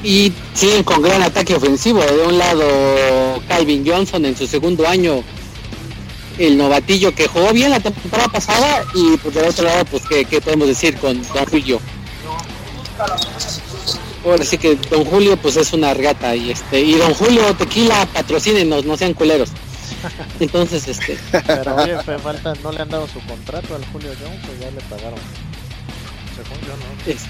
Y siguen con gran ataque ofensivo. De un lado, Calvin Johnson en su segundo año, el novatillo que jugó bien la temporada pasada. Y por del otro lado, pues, ¿qué, qué podemos decir con Don Julio? Ahora sí que Don Julio, pues es una regata. Y este y Don Julio Tequila, patrocínenos, no sean culeros. Entonces, este, Pero oye, fe- falta, no le han dado su contrato al Julio Jones o ya le pagaron. Según yo no. es-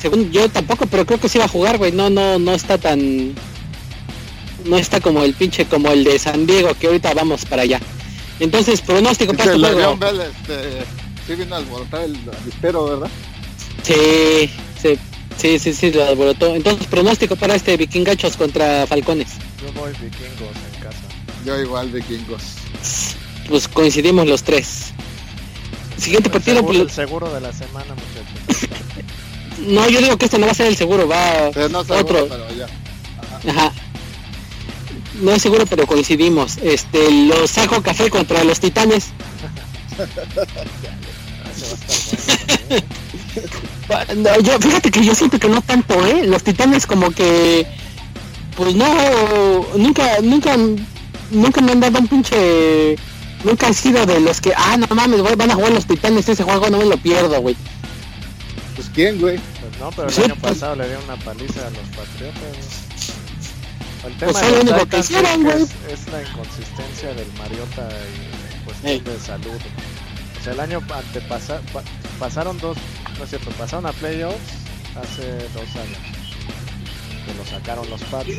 según yo tampoco, pero creo que sí va a jugar, güey. No, no, no está tan. No está como el pinche, como el de San Diego, que ahorita vamos para allá. Entonces, pronóstico para este el juego. Bell, este, sí vino a alborotar el avispero, ¿verdad? Sí, sí, sí, sí, sí, lo alborotó. Entonces, pronóstico para este Vikingachos contra Falcones. Yo voy vikingos en casa. Yo igual vikingos. Pues coincidimos los tres. Siguiente El partido, seguro, pues, el seguro de la semana, muchachos. no, yo digo que este no va a ser el seguro, va Pero no seguro, otro. pero ya. Ajá. No es seguro, pero coincidimos. Este, los Saco Café contra los Titanes. No, yo, fíjate que yo siento que no tanto, ¿eh? Los Titanes como que, pues no, nunca, nunca, nunca me han dado un pinche, nunca han sido de los que, ah, no mames, güey, van a jugar los Titanes ese juego, no me lo pierdo, güey. Pues quién, güey. Pues no, pero el Sí, año pues- pasado le dieron una paliza a los Patriotas. El Pues tema fue de los que hicieron, güey. es, es la inconsistencia del Mariota y en cuestión Ey. de salud. O sea, el año antepasado pasaron dos, no es cierto, pasaron a playoffs hace dos años que lo sacaron los Pats.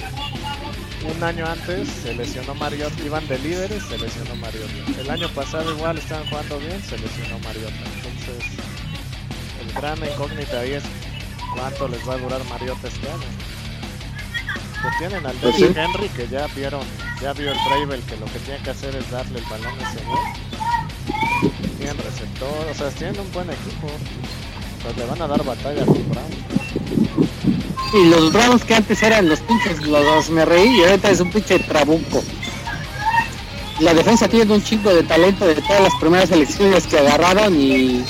Un año antes se lesionó Mariota, iban de líderes, se lesionó Mariota. El año pasado igual estaban jugando bien, se lesionó Mariota. Entonces, el gran incógnita ahí es cuánto les va a durar Mariota este año. Que tienen al Pues Derrick sí. Henry que ya vieron ya vio el Bravel que lo que tiene que hacer es darle el balón a ese güey. Tienen receptor, o sea, tienen un buen equipo. Pues le van a dar batalla a los Browns. Y los Browns que antes eran los pinches, los me reí y ahorita es un pinche trabuco. La defensa tiene un chingo de talento de todas las primeras elecciones que agarraron y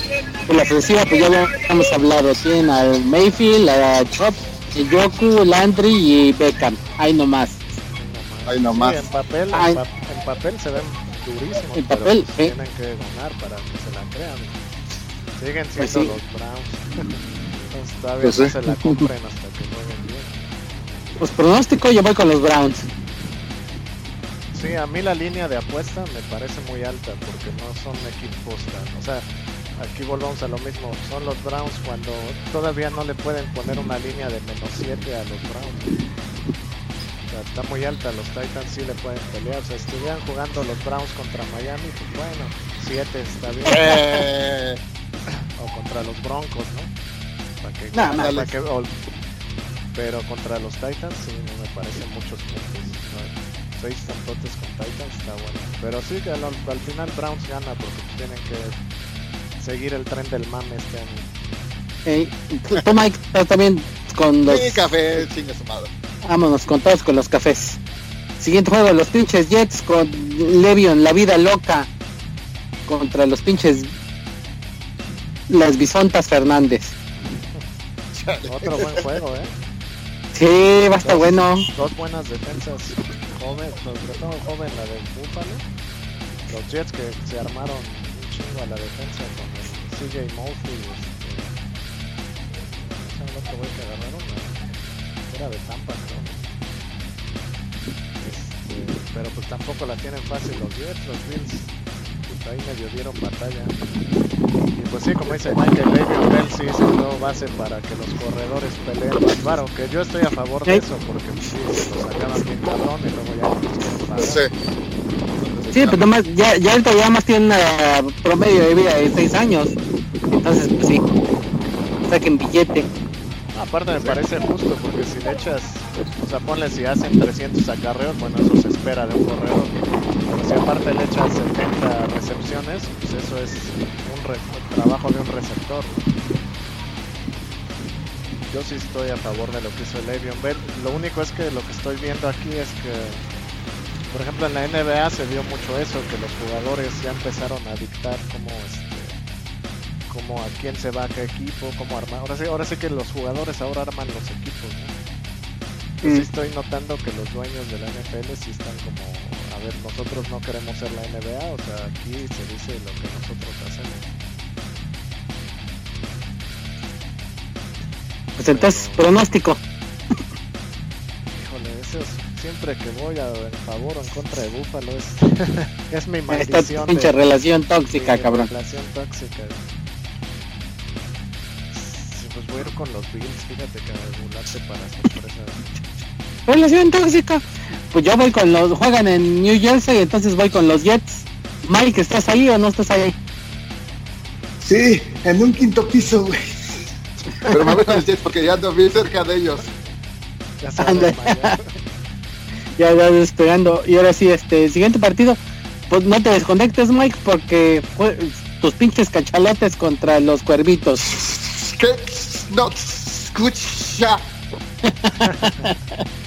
por la ofensiva pues ya hemos hablado. Tienen al Mayfield, a Chop, Yoku, Landry y Beckham. Ahí nomás. Ahí nomás. Sí, en papel, Ay. en, pa- en papel se ven durísimos, En pero papel, pues, sí. tienen que ganar para que se la crean. Siguen siendo Pues sí. los Browns. Entonces todavía Pues no se la compren hasta que jueguen bien. Pues pronóstico yo voy con los Browns. Sí, a mí la línea de apuesta me parece muy alta porque no son equipos tan... O sea, aquí volvamos a lo mismo. Son los Browns cuando todavía no le pueden poner una línea de menos 7 a los Browns. O sea, está muy alta. Los Titans sí le pueden pelear. O sea, estuvieran jugando los Browns contra Miami, pues bueno, 7 está bien. Eh, o contra los Broncos, ¿no? Para que, Nah, para ándale. que- o- pero contra los Titans sí no me parecen muchos puntos. ¿no? Seis puntotes con Titans está bueno. Pero sí que al, al final Browns gana porque tienen que seguir el tren del mame este año. Tú, tú, Mike, estás también con los... sí, café, chinga su madre. Vámonos con todos con los cafés. Siguiente juego, los pinches Jets con Levion, la vida loca. Contra los pinches... Las bisontas Fernández. Otro buen juego, ¿eh? Sí, va a estar Dos- bueno. Dos buenas defensas joven, sobre todo joven la de Buffalo. Los Jets que se armaron un chingo a la defensa con el CJ Mosley. Este, ¿cómo se llama el otro güey que agarraron? Era de Tampa, creo. Este, pero pues tampoco la tienen fácil los Jets, los Bills. Pues ahí medio dieron batalla. Pues sí, como dice Michael Le'Veon Bell, sí sentó base para que los corredores peleen más varo, que yo estoy a favor de eso, porque sí, se los sacaban bien cabrón y luego ya los. Sí. Sí, pues nomás, ya, ya ahorita ya más tienen una promedio de vida de 6 años. Entonces, pues sí. Saquen billete. Aparte me parece justo, porque si le echas, o sea, ponle si hacen 300 acarreos, bueno, eso se espera de un corredor. Pero si aparte le echas 70 recepciones, pues eso es un, trabajo de un receptor. Yo sí estoy a favor de lo que hizo Le'Veon Bell. Lo único es que lo que estoy viendo aquí es que, por ejemplo, en la NBA se vio mucho eso, que los jugadores ya empezaron a dictar cómo este como a quién se va a qué equipo, cómo armar. Ahora sí, ahora sí que los jugadores ahora arman los equipos, ¿no? Sí Mm. estoy notando que los dueños de la NFL sí están como, a ver, nosotros no queremos ser la NBA, o sea, aquí se dice lo que nosotros hacemos. Pues entonces, pronóstico. Híjole, eso es- siempre que voy a, en favor o en contra de Búfalo es, es mi Esta maldición. pinche de- relación tóxica, sí, cabrón. Relación tóxica. Sí, pues voy a ir con los Bills, fíjate que regularte para sorpresa. Relación tóxica. Pues yo voy con los... Juegan en New Jersey, entonces voy con los Jets. Mike, ¿estás ahí o no estás ahí? Sí, en un quinto piso, güey. Pero me voy con el Jets porque ya ando bien cerca de ellos. Ya desmayar. Ya ya despegando. Y ahora sí, este siguiente partido. Pues no te desconectes, Mike, porque tus pinches cachalotes contra los cuervitos. ¿Qué? No, escucha.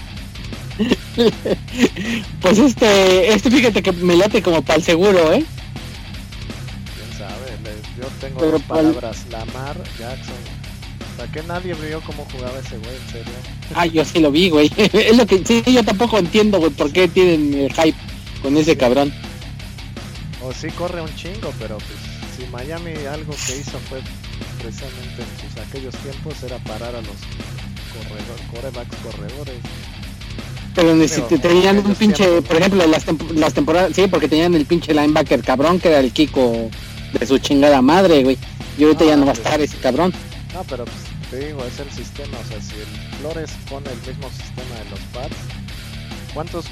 Pues este, este fíjate que me late como para el seguro, ¿eh? Quién sabe, yo tengo Pero dos palabras, Lamar Jackson. Sea, que nadie vio cómo jugaba ese güey, en serio. Ah, yo sí lo vi, güey. es lo que sí, yo tampoco entiendo, güey, por qué tienen el hype con ese cabrón. O sí corre un chingo, pero pues si Miami algo que hizo fue precisamente en sus aquellos tiempos era parar a los corredores, corebacks corredores. Pero necesito, tenían un pinche, tiempos, por ejemplo, las, temp- las temporadas, sí, porque tenían el pinche linebacker cabrón, que era el Kiko de su chingada madre, güey. Y ahorita Ah, ya no va a pues. estar ese cabrón. No, pero pues, te digo, es el sistema, o sea, si el Flores pone el mismo sistema de los Pats, ¿cuántos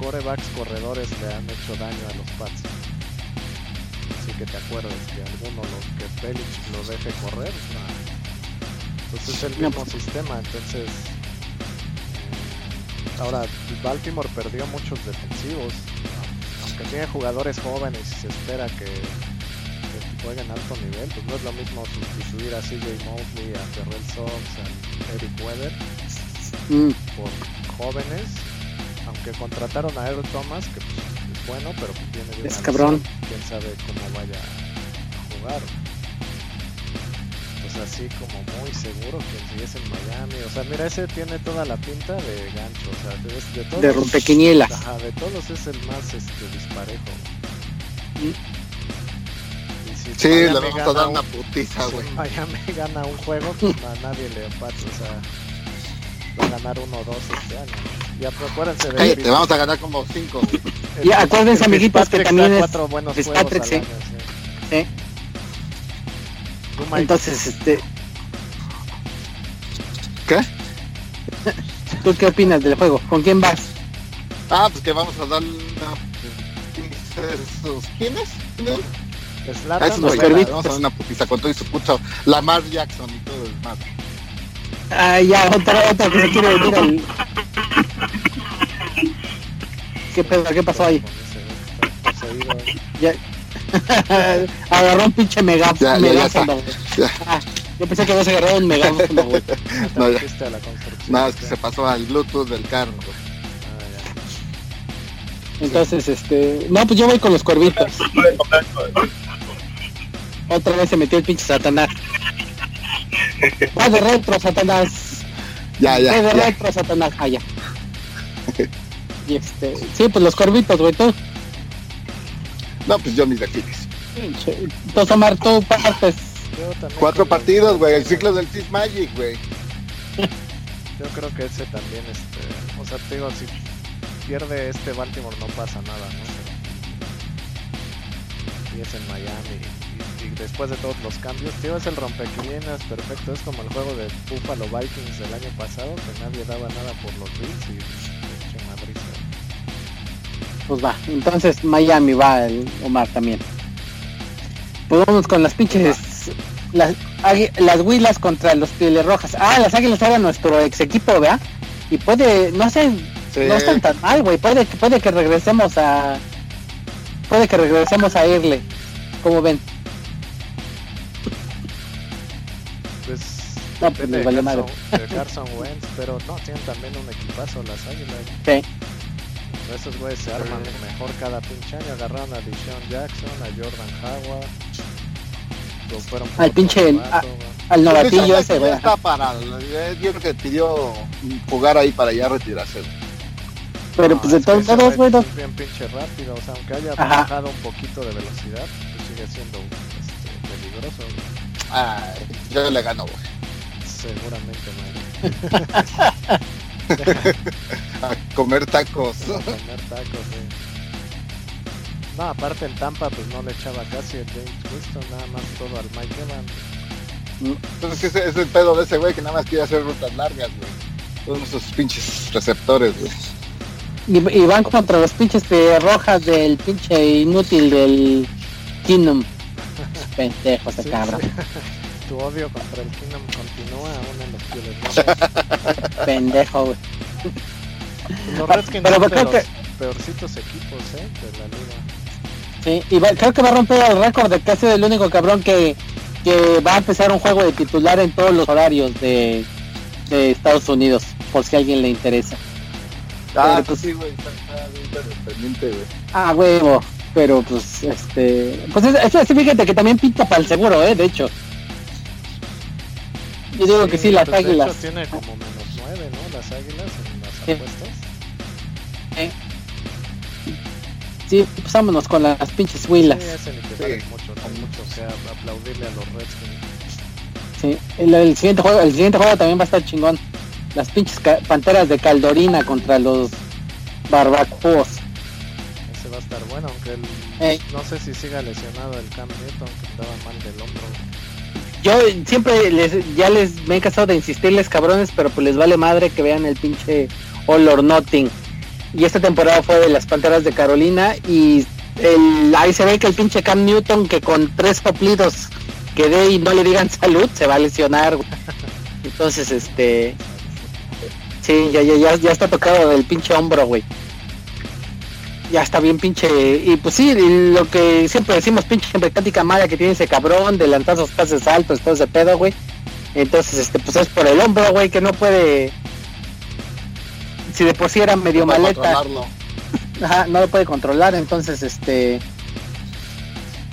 corebacks corredores le han hecho daño a los Pats? Así que te acuerdas que alguno los que Felix lo deje correr, no. Entonces es el No, mismo sistema, entonces eh, Ahora, Baltimore perdió muchos defensivos. Aunque tiene jugadores jóvenes y se espera que, que jueguen alto nivel, pues no es lo mismo sustituir a CJ Mosley, a Terrell Sox, a Eric Weather Mm, por jóvenes. Aunque contrataron a Earl Thomas, que pues, es bueno, pero pues viene de Es cabrón. lesión, Quién sabe cómo vaya a jugar. Pues así como muy seguro que si es en Miami. O sea, mira, ese tiene toda la pinta de gancho. O sea, de, de todos. de rompequinielas. Ajá, de todos es el más este, disparejo. Si Sí, Miami le vamos a dar un- una putiza, si güey. Miami gana un juego, pues a nadie le empata. O sea, va a ganar uno o dos este año. Ya pero acuérdense de Cállate, vamos a ganar como cinco, Y acuérdense, el amiguitos, que también es cuatro buenos juegos sí. al año, sí. Entonces, este, ¿Qué? ¿tú qué opinas del juego? ¿Con quién vas? Ah, pues que vamos a darle una... ¿Esos quiénes? ¿Quiénes? A Zlatan esos o güeyes, perritos. Vela? vamos a dar una putiza con todo y su puto Lamar Jackson y todo el más. Ah, ya, otra, otra que se quiere venir al... ¿Qué pedo? ¿Qué pasó ahí? Ya... Agarró un pinche mega, Ya, ya, ya megáfono. Ya. Ah, yo pensé que habías agarrado un megáfono, güey. No, ya. es que ya. se pasó al Bluetooth del carro, güey. Entonces, este... No, pues yo voy con los cuervitos. Otra vez se metió el pinche Satanás. Va de retro, Satanás. Ya, ya, Va de ya. retro, Satanás. Ah, ya. Y este... Sí, pues los cuervitos, güey, tú. No, pues yo mis. Pinche. Entonces, Omar, tú partes. Yo también Cuatro partidos, güey. El ciclo del Fist Magic, güey. Yo creo que ese también, este, o sea, te digo, si pierde este Baltimore no pasa nada, ¿no? Pero- y es en Miami después de todos los cambios, tío, es el rompequilienas perfecto, es como el juego de Buffalo Vikings del año pasado, que nadie daba nada por los Bills y. Pues va. Entonces, Miami va el Omar también. Pues vamos con las pinches... Las, las Huilas contra los Pieles Rojas. Ah, las Águilas eran nuestro ex equipo, ¿verdad? Y puede, no sé, Sí. no están tan mal, güey. Puede, que- puede que regresemos a... Puede que regresemos a irle. Como ven. No, pues les vale de, madre. Carson, de Carson Wentz, pero no, tienen también un equipazo las águilas. Sí. Esos güeyes se arman mejor cada pinche año. Agarraron a Deshaun Jackson, a Jordan Howard. Al pinche- a-. Al novatillo ese, güey. está para. eh, Yo creo que pidió jugar ahí para ya retirarse. Pero No, pues de todos modos, güey Es bien pinche rápido. O sea, aunque haya Ajá. bajado un poquito de velocidad, pues sigue siendo este, peligroso. güey. Ah, yo le gano, güey. Seguramente, man. A comer tacos. A comer tacos, sí. No, aparte en Tampa pues no le echaba casi el James Winston, nada más todo al Mike Evans. Entonces ese es el pedo de ese güey que nada más quiere hacer rutas largas, güey. Todos esos pinches receptores, güey. Y, y van contra los pinches de rojas del pinche inútil del Kingdom. Pendejo ese Sí, cabrón. sí. Tu odio contra el Kingdom continúa aún en los pieles rojas. Pendejo, güey. Los Redskins Pero son de creo los que- peorcitos equipos, ¿eh? De la liga. Sí, y va- creo que va a romper el récord de que ha sido el único cabrón que, que va a empezar un juego de titular en todos los horarios de, de Estados Unidos, por si a alguien le interesa. Ah, Pero, pues sí, güey. Está, independiente, güey. Ah, huevo. Pero pues, este... Pues es, es- fíjate que también pinta para el seguro, ¿eh? De hecho. Yo digo que sí, las pues, de águilas. hecho, tiene como menos nueve, ¿no? Las águilas en las Sí. apuestas. Sí, pues vámonos con las pinches huilas. Sí, ese ni que Sí. vale mucho, no hay mucho que a- aplaudirle a los Redskins. Sí, el, el siguiente juego, el siguiente juego también va a estar chingón. Las pinches panteras de Caldorina contra los barbacoas. Ese va a estar bueno, aunque el, Ey. no sé si siga lesionado el Cam Newton, que andaba mal del hombro. Yo siempre les, ya les me he cansado de insistirles cabrones, pero pues les vale madre que vean el pinche All or Nothing. Y esta temporada fue de las Panteras de Carolina y el, ahí se ve que el pinche Cam Newton que con tres soplidos que dé y no le digan salud se va a lesionar. Entonces, este, Sí, ya, ya, ya, ya está tocado del pinche hombro, güey. Ya está bien pinche. Y pues sí, lo que siempre decimos, pinche mecánica mala que tiene ese cabrón, de lanzazos pases altos, todo ese pedo, güey. Entonces, este, pues es por el hombro, güey, que no puede. Si de por sí era medio No maleta, ajá, no lo puede controlar, entonces, este.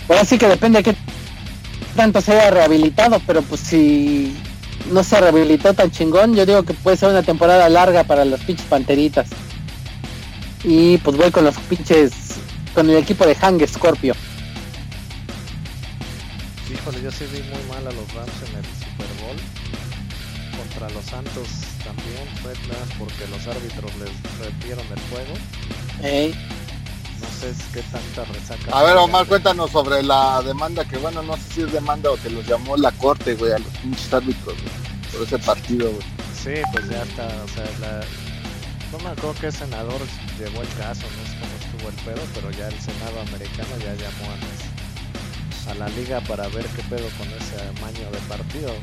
Ahora sí que depende de qué tanto se haya rehabilitado, pero pues si no se rehabilitó tan chingón, yo digo que puede ser una temporada larga para los pinches panteritas. Y pues voy con los pinches, con el equipo de Hang Scorpio. Híjole, yo sí vi muy mal a los Rams en el Super Bowl. Contra los Santos también fue porque los árbitros les retieron el juego. Ey, No sé es qué tanta resaca. A ver. Omar, cuéntanos sobre la demanda que, bueno, no sé si es demanda o que los llamó la corte, güey, a los pinches árbitros, güey, por ese partido, güey. Sí, pues ya está, o sea, la... no me acuerdo qué senador llevó el caso, no sé cómo estuvo el pedo, pero ya el Senado americano ya llamó a, los- a la liga para ver qué pedo con ese maño de partido,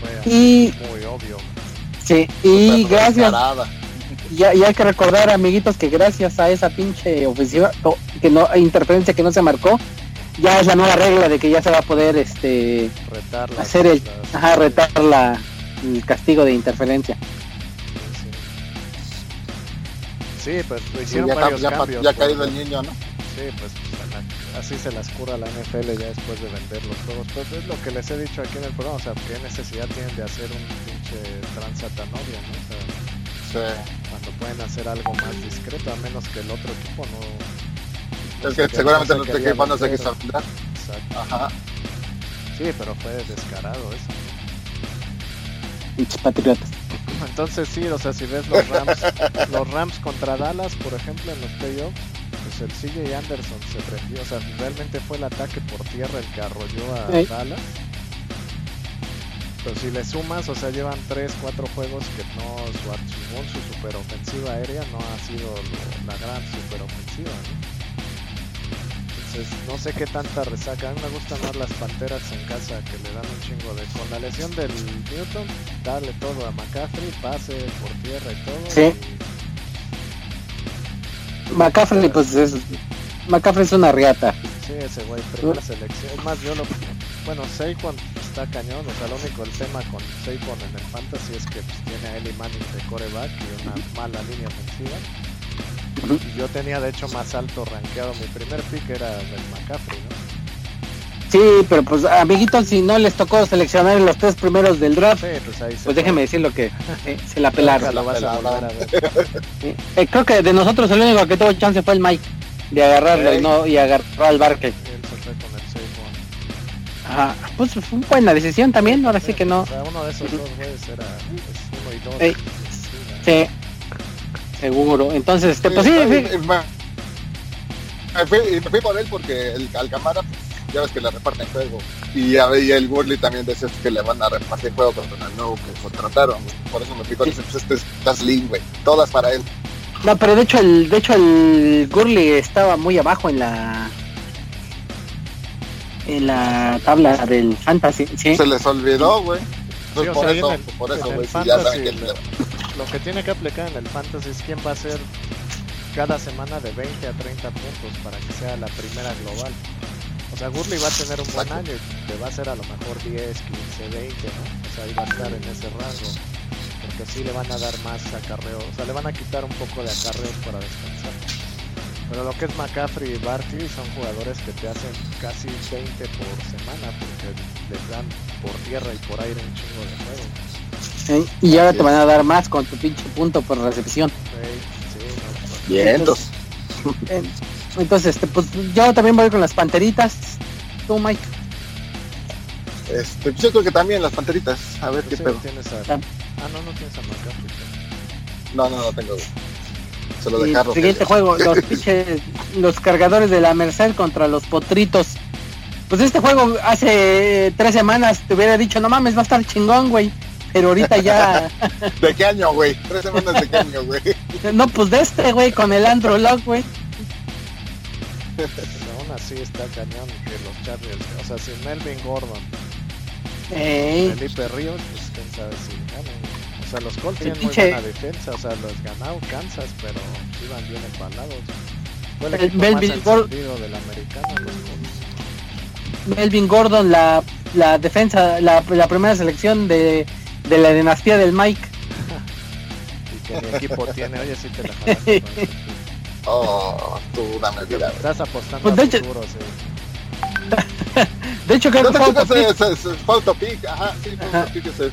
porque pues, fue Y- muy obvio. sí, y gracias, ya, ya hay que recordar, amiguitos, que gracias a esa pinche ofensiva, que no, interferencia que no se marcó, ya es la nueva regla de que ya se va a poder, este, Retar hacer el, ajá, retar la, el castigo de interferencia. Sí. Pues Sí, hicieron ya, varios ya, cambios. ya ha caído el niño, ¿no? Sí, pues, la- así se las cura la NFL ya después de vender los juegos. Pues es lo que les he dicho aquí en el programa, o sea, qué necesidad tienen de hacer un pinche tranza tan obvia, ¿no? O sea, Sí. cuando pueden hacer algo más discreto, a menos que el otro equipo no... no Es que seguramente no no se qué cuando se quiso vender. Exacto. Ajá. Sí, pero fue descarado eso. Patriotas. Entonces sí, o sea, si ves los Rams, los Rams contra Dallas, por ejemplo, en los playoffs, pues el CJ Anderson se prendió, o sea, realmente fue el ataque por tierra el que arrolló a. Dallas. Pero si le sumas, o sea, llevan 3, 4 juegos que no, su su superofensiva aérea no ha sido lo- la gran superofensiva, ¿no? Entonces, no sé qué tanta resaca. A mí me gustan más las panteras en casa que le dan un chingo de. Con la lesión del Newton, darle todo a McCaffrey, pase por tierra y todo. Sí. McCaffrey, pues es, McCaffrey es una riata. y- sí, ese güey, primera selección. Es más, yo lo. Bueno, Saquon está cañón. O sea, lo único el tema con Saquon en el Fantasy es que pues, tiene a Eli Manning de coreback y una mala línea ofensiva. Y yo tenía de hecho más alto rankeado. Mi primer pick era del McCaffrey, ¿no? Sí, pero pues amiguitos, si no les tocó seleccionar los tres primeros del draft, Sí, pues ahí pues déjenme decir lo que eh, se la pelaron. La a. Eh, creo que de nosotros el único que tuvo chance fue el Mike de agarrarlo y no y agarró al Barkley. Ajá, pues fue buena decisión también, ahora sí que no. O sea, uno de esos dos güeyes era es uno y dos. Ey. Sí, seguro. Entonces, este, pues sí, y- sí. y me, me fui, me fui por él porque el Alcamara, pues, ya ves que le reparten juego. Y, y el Gurley también decía que le van a repartir juego con el nuevo que contrataron. Por eso me fui con ese, pues este está slim, güey. Todas para él. No, pero de hecho el, de hecho el Gurley estaba muy abajo en la en la tabla del fantasy, sí. Se les olvidó, güey. Sí, por eso, en el- por eso, ya saben que lo- Lo que tiene que aplicar en el fantasy es quién va a ser cada semana de 20 a 30 puntos para que sea la primera global. O sea, Gurley va a tener un buen año y te va a ser a lo mejor 10, 15, 20, ¿no? O sea, ahí va a estar en ese rango. Porque sí le van a dar más acarreo, o sea, le van a quitar un poco de acarreos para descansar. Pero lo que es McCaffrey y Barkley son jugadores que te hacen casi 20 por semana porque les dan por tierra y por aire un chingo de juego. ¿eh? Y ahora te van a dar más con tu pinche punto por recepción. Sí, Entonces, este, pues yo también voy con las panteritas. Tú, Mike. Este, pues yo creo que también las panteritas. A ver qué sí, pedo. tienes a... Ah. Ah, no, no tienes a pero- No, no, no tengo. Se lo dejaron. siguiente juego, los pinches, los cargadores de la Merced contra los potritos. Pues este juego hace tres semanas te hubiera dicho, no mames, va a estar chingón, güey. Pero ahorita ya, ¿De qué año, güey? Tres semanas de qué año, güey. no, pues de este, güey, con el Andrew Lock, güey. Pues aún así está cañón que los Chargers, o sea, sin Melvin Gordon, Ey, Felipe Ríos, pues quién sabe si ganan. O O sea, los Colts tienen muy pinche- buena defensa, o sea, los ganado Kansas, pero iban bien embalados. Fue el El equipo más Melvin Gordon- encendido de la americana, los Colts. Melvin Gordon, la, la defensa, la, la primera selección de, de la dinastía del Mike. Y que mi equipo tiene, oye, sí te la jalaste. pick. Oh, tú dame vida. güey. Estás apostando Pues, a de hecho- futuro, sí. De hecho, creo No que te fue autopic, ajá, sí, ese.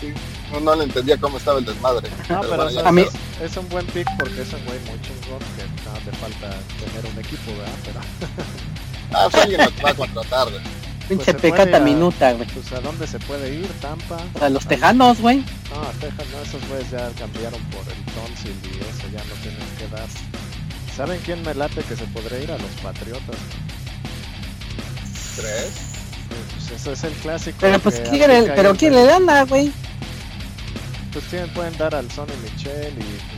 Sí, no, no le entendía cómo estaba el desmadre. No, pero bueno, o ya sea, A mí- es, es un buen pick porque es un güey muy chingón que nada le falta tener un equipo, ¿verdad? Pero Ah, pues alguien nos va a contratar. güey. Pinche pues se puede pecata a- minuta, güey. pues a dónde se puede ir, Tampa. A los tejanos, güey. No, a Texas no, esos güeyes ya cambiaron por el tonsil y eso ya no tienen que dar. ¿Saben quién me late que se podría ir a los Patriotas? ¿Crees? Eh, Pues eso es el clásico. Pero pues, ¿quién, pero ¿quién le gana, güey? Pues tienen, pueden dar al Sonny Michel y pues,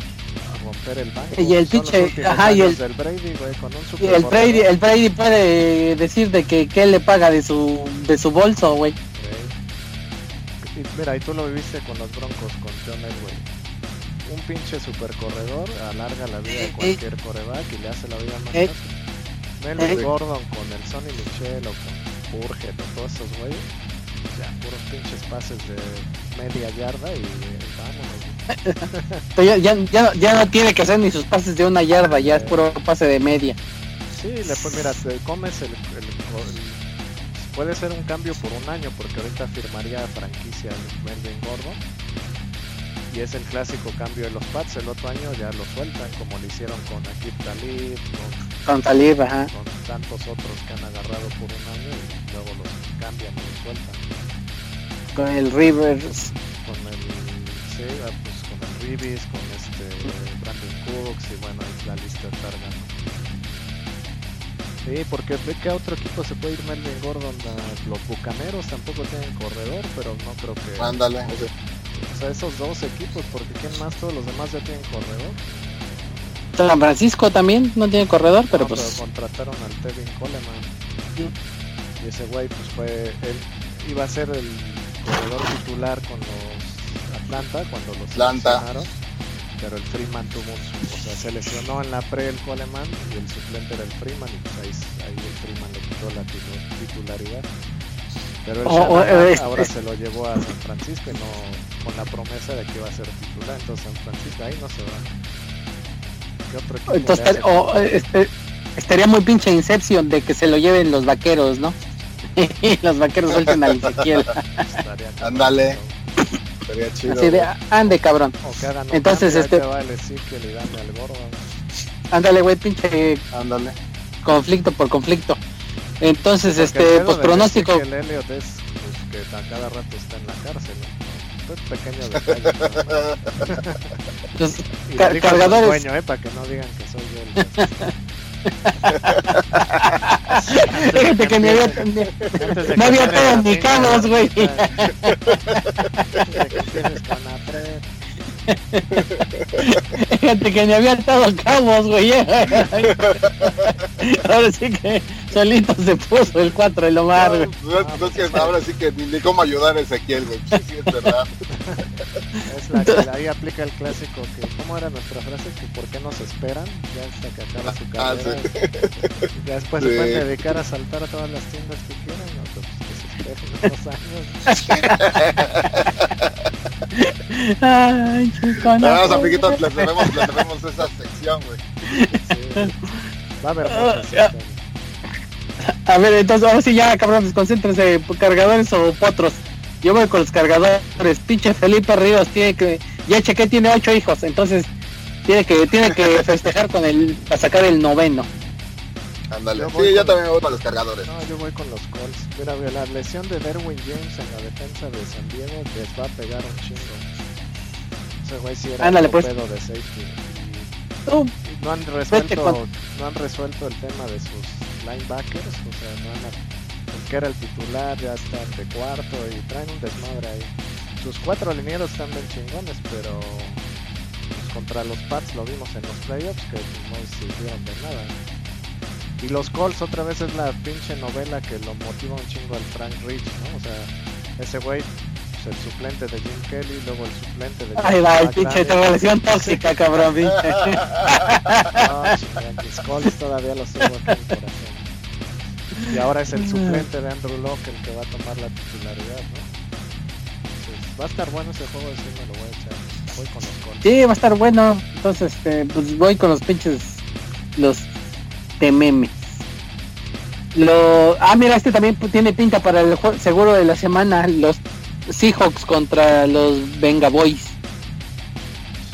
romper el banco. Y el últimos ajá, y el- Brady, güey, con un Y el Brady, el Brady puede decir de que, que él le paga de su, de su bolso, güey. Y mira, y tú lo viviste con los Broncos, con John Elway. Un pinche super corredor alarga la vida de Eh, cualquier coreback y le hace la vida más Eh, fácil. Melvin eh. Gordon con el Sonny Michel o con Burgett o todos esos güeyes. O sea, puros pinches pases de media yarda y eh, vámonos. Ya, ya, ya, ya no tiene que hacer ni sus pases de una yarda, ya es puro pase de media. Sí, le, pues mira, te comes el, el- el- Puede ser un cambio por un año porque ahorita firmaría franquicia el Melvin Gordon. Y es el clásico cambio de los Pats. El otro año ya lo sueltan como lo hicieron con Akib Talib, con, Con Talib, ajá. con tantos otros que han agarrado por un año y luego los cambian y los sueltan. Con el Rivers. Con el, sí, ah, pues con el Ribis, con este Brandon Cooks y bueno, ahí la lista larga, ¿no? Sí, porque ve que a otro equipo se puede ir Melvin Gordon. a- los Bucaneros tampoco tienen corredor, pero no creo que. Ándale. O sea, esos dos equipos, porque ¿quién más? Todos los demás ya tienen corredor. San Francisco también no tiene corredor, pero No, pues contrataron al Tevin Coleman. Sí. Y ese güey, pues fue. Él iba a ser el corredor titular con los Atlanta cuando los Atlanta. seleccionaron, Pero el Freeman tuvo O sea, se lesionó en la pre el Coleman y el suplente era el Freeman. Y pues ahí, ahí el Freeman le quitó la titu- titularidad. Pero el O- o, Shanahan eh, es- ahora es- se lo llevó a San Francisco y no con la promesa de que iba a ser titular. Entonces San Francisco ahí no se va. ¿Qué otro equipo entonces le hace o, falta? eh, este, estaría muy pinche Inception de que se lo lleven los vaqueros, ¿no? Y los vaqueros suelten al Ezequiel. Ándale. Sería chido. Así de, güey. ande cabrón. O que hagan un Entonces, este- te va el Ezequiel y dame al gordo. Ándale, güey, pinche Ándale. conflicto por conflicto. Entonces, Porque el este, pues pronóstico. Ezequiel Elliott es pues, que a cada rato está en la cárcel. ¿no? Es pequeño detalle. Y Car- dijo cargadores. dueño, eh, para que no digan que soy yo el Fíjate que ni había, que había ni pinga, cabos, güey. Fíjate que ni había atado cabos, güey. Ahora sí que solito se puso el 4 el Omar, güey. No, no, no, es que ahora sí que ni, ni cómo ayudar a Ezequiel, güey. Sí, sí, es verdad. Es la que ahí aplica el clásico que ¿cómo era nuestra frase? que por qué nos esperan ya hasta que acaba su Ah, carrera y ya después Sí. se pueden dedicar a saltar a todas las tiendas que quieran ¿no? Pues que se esperen unos años Ay, chico, no. Vamos, amiguitos, les debemos, les debemos esa sección, güey. Sí. va a haber muchas Ah, secciones. A ver, entonces ahora sí ya, cabrón, concéntrense, cargadores o potros. Yo voy con los cargadores. Pinche Felipe Ríos tiene que, ya chequé, tiene ocho hijos, entonces tiene que, tiene que festejar con el, para sacar el noveno. Ándale. Sí, yo con- también voy para los cargadores. no yo voy con los Colts mira la lesión de Derwin James en la defensa de San Diego les va a pegar un chingo ese güey sí era Ándale, otro pues. pedo de safety no han resuelto con- no han resuelto el tema de sus linebackers o sea no han el que era el titular ya están de cuarto y traen un desmadre ahí sus cuatro linieros están bien chingones pero pues, contra los Pats lo vimos en los playoffs que no sirvieron de nada y los Colts otra vez es la pinche novela que lo motiva un chingo al Frank Rich ¿no? o sea ese güey pues el suplente de Jim Kelly, luego el suplente de Ahí va, el pinche relación tóxica, cabrón, pinche. No, chinga, mis Colts todavía los tengo aquí en corazón. Y ahora es el suplente de Andrew Locke el que va a tomar la titularidad, ¿no? Entonces, va a estar bueno ese juego, sí me lo voy a echar. Voy con los Colts. Sí, va a estar bueno. Entonces, este, pues voy con los pinches, los tememes. Lo, ah, mira, este también tiene pinta para el seguro de la semana. Los Seahawks contra los Venga Boys.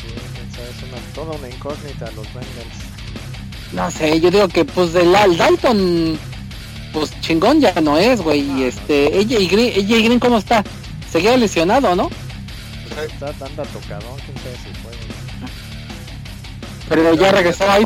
Sí, es una, toda una incógnita los Bengals. No sé, yo digo que pues del Al Dalton, pues chingón ya no es, güey. Y este, AJ Green, AJ Green, ¿cómo está? Seguía lesionado, ¿no? Pues está, anda tocadón, quién sabe si puede. Pero ya regresó a.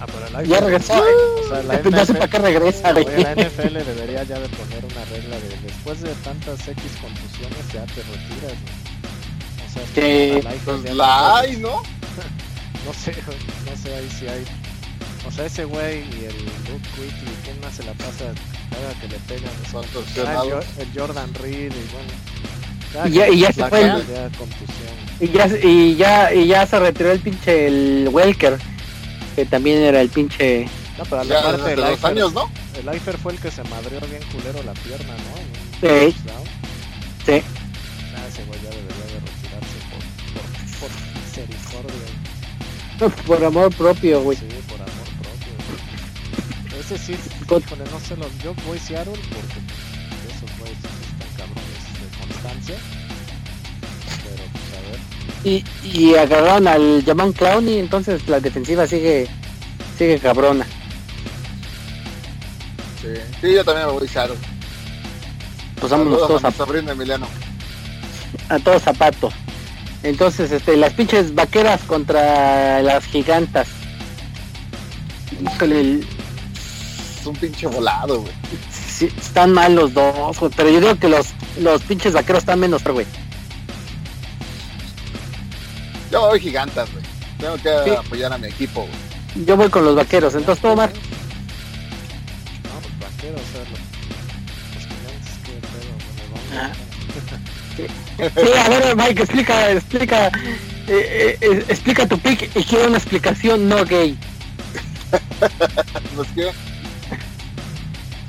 Ah, pero el Ya regresó. O sea, la sé para qué regresa, güey. Oye, la NFL debería ya de poner una regla de después de tantas X contusiones ya te retiras. güey. O sea, es Que- Pues la no hay, ¿no? No sé, no sé ahí si hay. O sea, ese güey y el Luke Quickly, ¿quién más se la pasa cada que le pegan? Como- Ah, el, el Jordan Reed y bueno. Y ya- que y ya se fue el- caga, ya contusión. Y ya, y ya, y ya se retiró el pinche el Welker, que también era el pinche. No, pero desde el dos Eifert- años, ¿no? El Eifer fue el que se madreó bien culero la pierna, ¿no? Sí. Sí. Ah, ese güey ya debería de retirarse por, por, por misericordia. Por amor propio, güey. Sí, por amor propio. Ese sí, Con- híjole, no sé, los, yo voy Seattle porque esos güeyes están cabrones de constancia. Y, y agarraron al Jaman Clowney, entonces la defensiva sigue sigue cabrona. Sí. Sí, yo también me voy Shadow. Pues vámonos todos a a, Emiliano. a todos zapatos. Entonces, este, las pinches vaqueras contra las gigantas. Híjole, el- Es un pinche volado, güey. sí, están mal los dos, güey, pero yo digo que los, los pinches vaqueros están menos, güey. Yo voy gigantas, güey. Tengo que Sí. apoyar a mi equipo, güey. Yo voy con los vaqueros, entonces todo mal. No, pues vaqueros, o sea, los, los gigantes, qué pedo, güey, Ah. vamos. Sí, a ver, Mike, explica, explica, eh, eh, eh, explica tu pick y quiero una explicación no gay. Pues qué.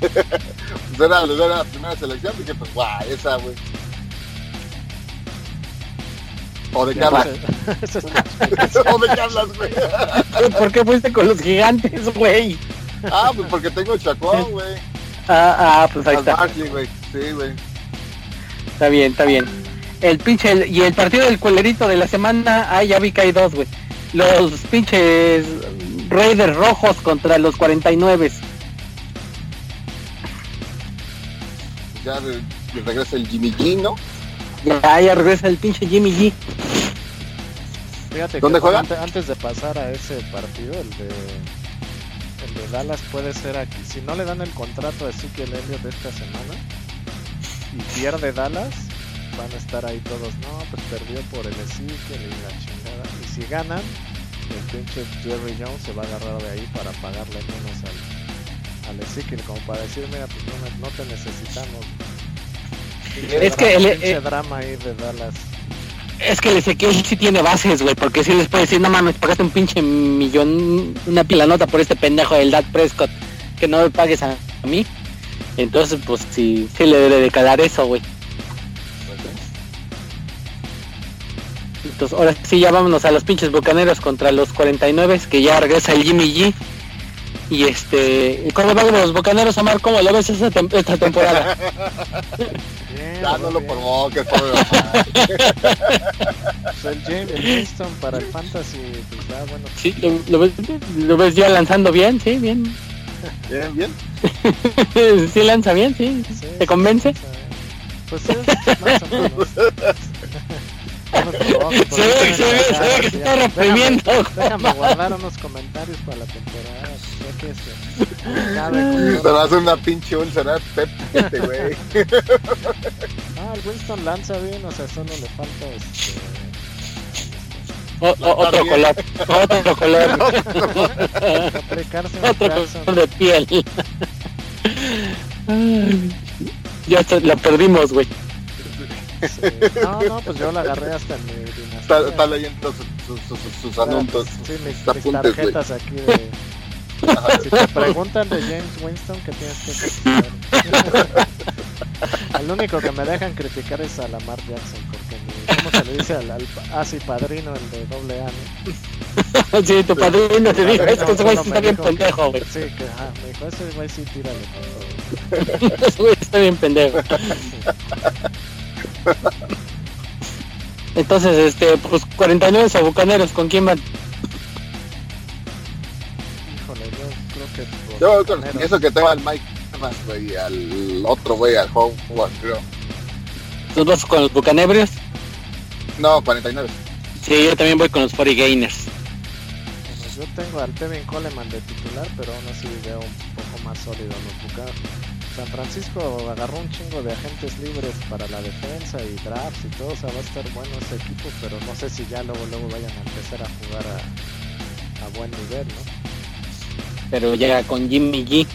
pues era, era la primera selección, dije, pues guau, esa, güey. ¿O de qué hablas? ¿O de qué hablas, güey? ¿Por qué fuiste con los gigantes, güey? Ah, pues porque tengo Chacón, güey. Ah, ah, pues ahí Al está. Barkley, güey. Sí, güey. Está bien, está bien. El pinche, el- y el partido del culerito de la semana, ah, ya vi que hay dos, güey. Los pinches Raiders rojos contra los 49. Ya re- regresa el Jimmy G, ¿no? Ya, ya regresa el pinche Jimmy G. Fíjate que ¿Dónde juega? Antes, antes de pasar a ese partido, el de el de Dallas puede ser aquí. Si no le dan el contrato a Ezekiel Elliott esta semana y pierde Dallas, van a estar ahí todos. No, pues perdió por el Ezekiel y la chingada. Y si ganan, el pinche Jerry Jones se va a agarrar de ahí para pagarle menos al, al Ezekiel, como para decir, mira, pues no te necesitamos. Es que el- pinche eh, drama ahí de Dallas. Es que el Ezequiel sí tiene bases, güey, porque sí les puede decir, no mames, pagaste un pinche millón, una pila nota por este pendejo del Dak Prescott, que no me pagues a, a mí. Entonces, pues sí, sí le debe de calar eso, güey. Entonces, ahora sí, ya vámonos a los pinches bucaneros contra los 49, que ya regresa el Jimmy G. Y este, ¿cómo van los bucaneros, Omar? ¿Cómo lo ves esta, tem- esta temporada? Ya no lo provoques. Pues el James el Winston para el Fantasy, pues da bueno. Sí, lo, lo ves, lo ves ya lanzando bien, sí, bien. Bien, bien. sí lanza bien, sí. Sí, ¿Te sí, convence? sea, Pues es más o menos. Se ve, se ve, se ve que se está reprimiendo. Déjame guardar unos comentarios para la temporada. Ya que se Se todo. va a hacer una pinche úlcera Pep, este güey. Ah, el Winston lanza bien, o sea, solo le falta este. O- o- otro color, otro color, otro color de piel. Ya se- la perdimos, güey. Sí. No, no, pues yo la agarré hasta en mi dinastía. Está, está leyendo sus, sus, sus, sus anuncios. Sí, mis, mis apuntes, güey. tarjetas aquí de... Si te preguntan de James Winston, ¿qué tienes que? Al único que me dejan criticar es a Lamar Jackson, porque mi, ¿cómo se le dice al, al ah, sí, padrino, el de doble A, ¿no? sí, tu padrino te dijo, es que ese güey está bien dijo pendejo, güey. Sí, que ajá, me dijo, ese güey sí tírale. Ese güey está bien pendejo. Entonces, este, pues 49 sabucaneros, ¿con quién van? Híjole, yo creo que Yo con Bucaneros. eso que tengo al Mike Evans, güey, y al otro güey, al Howard, creo. ¿Tú vas con los bucanebrios? No, 49. Sí, yo también voy con los 40 Gainers. Bueno, yo tengo al Tevin Coleman de titular, pero aún así veo un poco más sólido a los Bucaneros. San Francisco agarró un chingo de agentes libres para la defensa y drafts y todo, o sea, va a estar bueno ese equipo, pero no sé si ya luego luego vayan a empezar a jugar a, a buen nivel, ¿no? Pero llega con Jimmy G.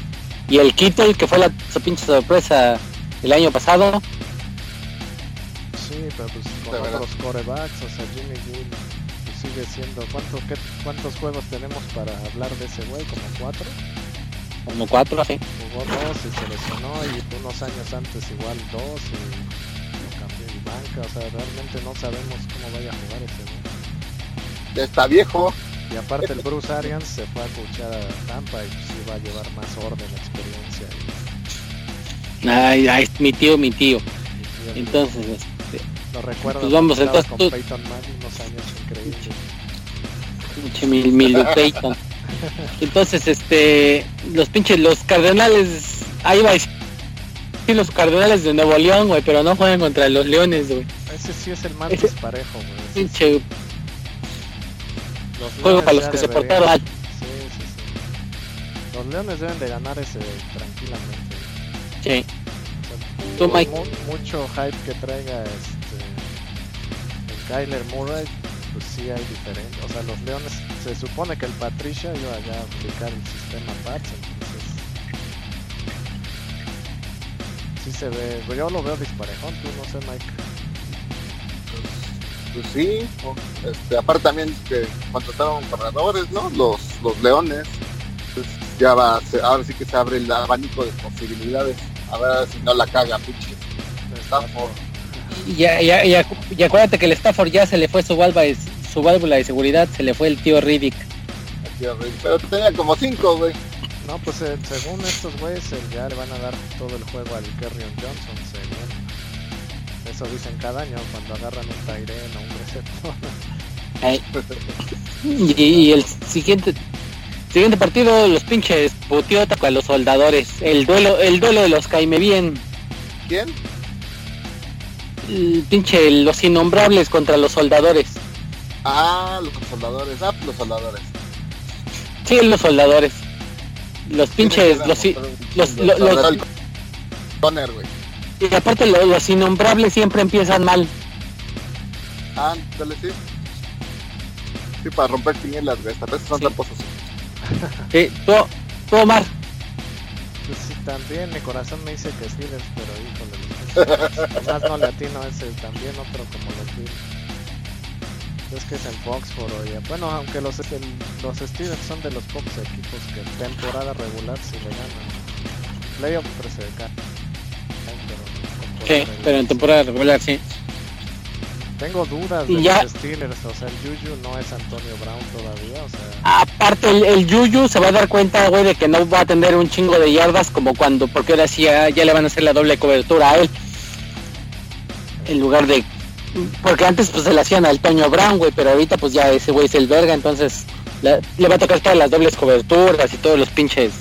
Y el Kittle, que fue la su pinche sorpresa el año pasado. Sí, pero pues con verdad. otros corebacks, o sea, Jimmy G pues, sigue siendo... ¿cuánto, qué- ¿Cuántos juegos tenemos para hablar de ese güey? ¿Como cuatro? Como cuatro, así. Jugó dos y se lesionó y unos años antes igual dos y lo cambió de banca, o sea, realmente no sabemos cómo vaya a jugar güey. Ya está viejo. Y aparte el Bruce Arians se fue a coachar a Tampa y pues iba a llevar más orden, experiencia y, Ay, ay, mi tío, mi tío. y- y- Entonces, este, lo recuerdo pues vamos, entonces con tú- Peyton Manning unos años increíbles. pinche mil, mil Peyton. Entonces, este, los pinches, los cardenales, ahí va a decir los cardenales de Nuevo León, güey, pero no juegan contra los leones, güey. Ese sí es el más Ese- disparejo, güey. Pinche Los juego para los que se deberían- portaron. Sí, sí, sí. Los Leones deben de ganar ese tranquilamente. Sí. O sea, Tú, por Mike. mu- mucho hype que traiga este el Kyler Murray, pues sí hay diferente. O sea, los Leones, se supone que el Patricia iba ya a aplicar el sistema Pats, entonces sí se ve, yo lo veo disparejón, tú no sé Mike. Pues sí. Este, aparte también que contrataron corredores, ¿no? Los, los leones. Pues ya va, ahora sí que se abre el abanico de posibilidades. A ver si no la caga, pinche. Stafford. Y, ya, ya, ya- y acuérdate que el Stafford ya se le fue su válvula, de- su válvula de seguridad, se le fue el tío Riddick. Aquí arriba. Pero tenía como cinco, güey. No, pues eh, según estos güeyes eh, ya le van a dar todo el juego al Kerryon Johnson, según. Eso dicen cada año cuando agarran un Tyren o un receptor. Y, y el siguiente siguiente partido, los pinches putiotas con los soldadores. El duelo, el duelo de los caime bien. ¿Quién? El pinche los innombrables contra los soldadores. Ah, los soldadores. Ah, los soldadores. Sí, los soldadores. Los pinches, los, los, lo- los- Conner, güey. y aparte lo- los innombrables siempre empiezan mal. Ah, dale, sí. Sí, para romper quinielas, güey. Estas veces son Sí. tramposos. Sí, tú, tú, Omar, Pues sí, también mi corazón me dice que Steelers, pero híjole, los Steelers. más no latino ese también otro como los Bills. Es que es en Foxboro oye. Bueno, aunque los, el- los Steelers son de los pocos equipos que en temporada regular sí le ganan. Playoff pero se caen. sí, pero en temporada regular sí. Tengo dudas de ya- los Steelers, o sea, el Juju no es Antonio Brown todavía, o sea, Aparte el, el Yuyu se va a dar cuenta, güey, de que no va a tener un chingo de yardas como cuando, porque ahora sí ya, ya le van a hacer la doble cobertura a él. En lugar de... Porque antes pues se le hacían al Toño Brown, güey, pero ahorita pues ya ese güey es el verga, entonces la- le va a tocar todas las dobles coberturas y todos los pinches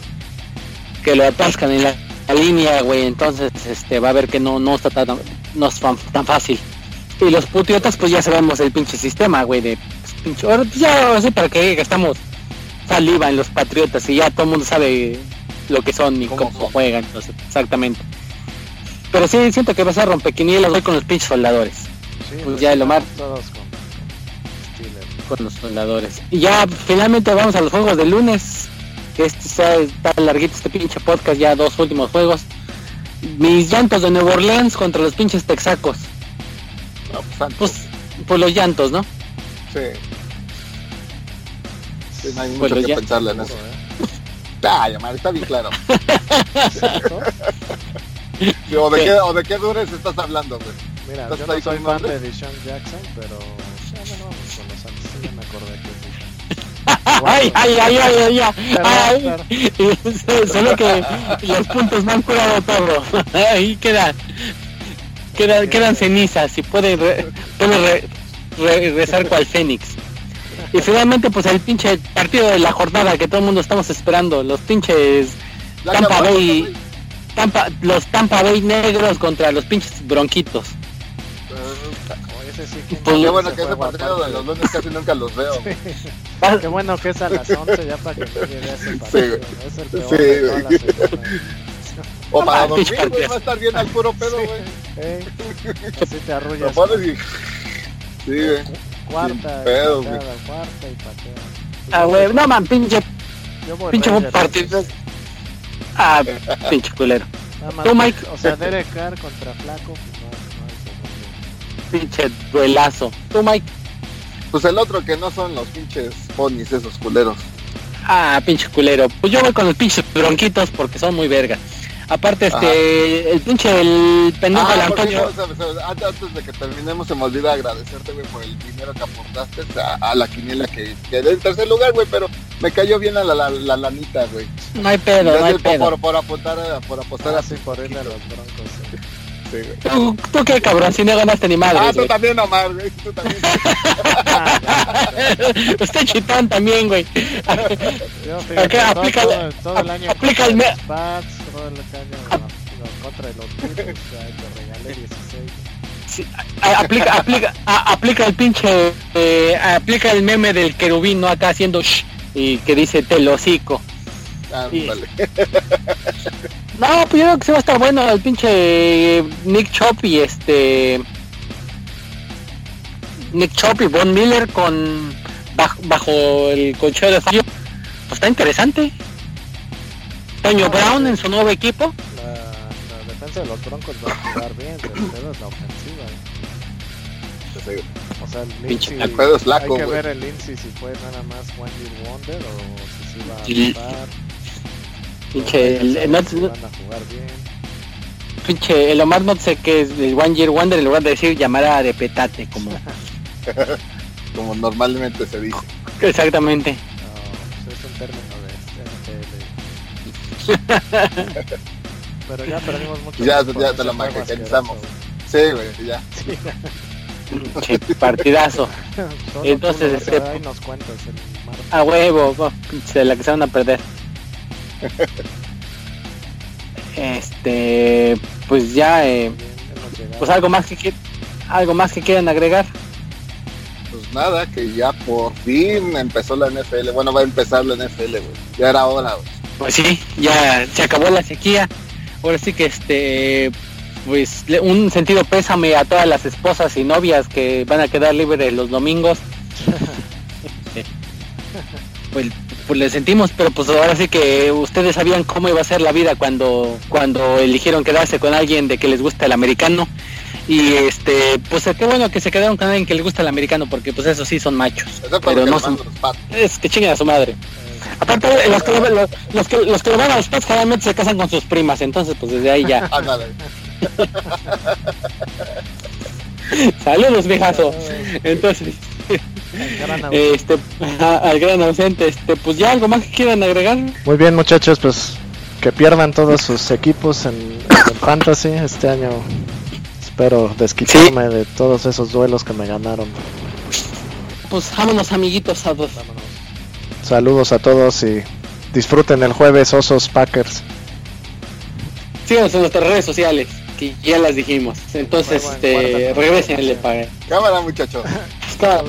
que lo atascan en la, la línea, güey, entonces este va a ver que no, no está tan, no es tan fácil. Y los putiotas pues ya sabemos el pinche sistema, güey, de pues, pinche, ahora, pues, ya así para que gastamos saliva en los patriotas y ya todo el mundo sabe lo que son y ¿Cómo juegan, entonces, exactamente. Pero sí, siento que va a ser rompequinielas voy con los pinches soldadores, sí, pues ya el Omar. todos con, con Steelers. con los soldadores. Y ya finalmente vamos a los juegos de lunes, este está, está larguito este pinche podcast, ya dos últimos juegos. Mis llantos de Nueva Orleans contra los pinches texacos. No, pues antes. Pues, por los llantos, ¿no? sí. Sí, no hay Pues mucho que ya- pensarle en eso. Ah, está bien claro. Sí, o, de ¿Qué? qué, ¿O de qué dures estás hablando, güey? Mira, ¿Estás yo no soy fan de Deshaun Jackson, pero ya bueno, vamos con los Santos. Sí, ya me acordé que es Deshaun. Ay, ay, ay, ay, ay, ay, Perdón, ay. Solo que los puntos no han curado todo. Ahí queda, queda quedan cenizas y puede, re- puede re- re- rezar cual fénix. Y finalmente, pues el pinche partido de la jornada que todo el mundo estamos esperando, los pinches Tampa Bay. Tampa, los Tampa Bay negros contra los pinches bronquitos. Ese sí Pues, Qué no bueno que ese partido de los lunes casi nunca los veo. Va- Qué bueno que es a las 11 ya para que nadie vea ese Sí, partido. güey. Es el peor Sí, de toda la semana. O No para dormir, güey, va a estar bien al puro pedo, güey. Ey, así te pones y... Sí, güey. Cuarta, pedo, y pateada, güey. cuarta y pateada. Ah, güey, no man, pinche, Yo voy pinche partido. Ah, pinche culero. Más, Tú, Mike. O sea, Derek Carr contra Flaco, pues no, no hay segundo. Pinche duelazo. Tú, Mike. Pues el otro que no son los pinches ponis esos culeros. Ah, pinche culero. Pues yo voy con los pinches bronquitos porque son muy vergas. Aparte, este, el pinche, el pendejo del Ah, Antonio. cierto, sabes, sabes, antes, antes de que terminemos, se me olvida agradecerte, güey, por el dinero que aportaste a, a la quiniela que quedé en tercer lugar, güey, pero me cayó bien a la, la, la lanita, güey. No hay pedo, no hay Gracias por, pedo. por, por aportar, a- por apostar Ah, a sí, por irle a los broncos. sí. Sí, güey. ¿Tú, tú qué cabrón, si no ganaste ni madre. Ah, tú también, Omar, güey, tú también. Usted chitón también, güey. Yo, fíjate, aplica- todo, todo el año aplica el todo el año contra Beatles, ya te regalé 16. Sí, aplica, aplica, a- aplica el pinche, eh, aplica el meme del querubín, ¿no? Acá haciendo shh, y que dice telocico. Ándale. No, pues yo creo que se va a estar bueno el pinche Nick Chop y este Nick Chop y Von Miller con bajo, bajo el colchón de fallo. Pues está interesante. Toño Brown en su nuevo equipo. La, la defensa de los Broncos va a jugar bien, pero el pedo es la ofensiva. Sí. O sea, el es hay que ver el Lindsey si fue nada más One Year Wonder o si sí va a. Pinche, el, el- van a jugar bien. pinche, el Omar no sé qué es el One Year Wonder en lugar de decir llamada de petate, como Como normalmente se dice. exactamente. No, pues es un término. Pero ya perdimos mucho. Ya, tiempo ya te lo asqueroso. Sí, güey, ya. Sí, Pinche partidazo. Entonces, este- ahí nos cuentas el martes. A huevo, oh, pinche, la que se van a perder. Este, pues ya, eh, pues algo más que algo más que quieran agregar. Pues nada, que ya por fin empezó la NFL. Bueno, va a empezar la NFL, güey. Ya era hora, güey. Pues sí, ya se acabó la sequía. Ahora sí que este, pues un sentido pésame a todas las esposas y novias que van a quedar libres los domingos. pues, pues le sentimos, pero pues ahora sí que ustedes sabían cómo iba a ser la vida cuando cuando eligieron quedarse con alguien de que les gusta el americano. Y este, pues qué bueno que se quedaron con alguien que les gusta el americano, porque pues eso sí son machos. Pero no son, es que chinguen a su madre. Aparte, los que, los, los que, los que lo van a los generalmente se casan con sus primas, entonces pues desde ahí ya. Ándale. Saludos, viejazo. Entonces, gran este, a- al gran ausente, este, pues ya algo más que quieran agregar. Muy bien muchachos, pues que pierdan todos sus equipos en, fantasy este año. Espero desquitarme de todos esos duelos que me ganaron. Pues vámonos, amiguitos, a dos. Vámonos. Saludos a todos y disfruten el jueves Osos Packers. Síganos en nuestras redes sociales, que ya las dijimos. Entonces, en cuarta este, posición. regresen y le paguen. Cámara, muchachos. Hasta.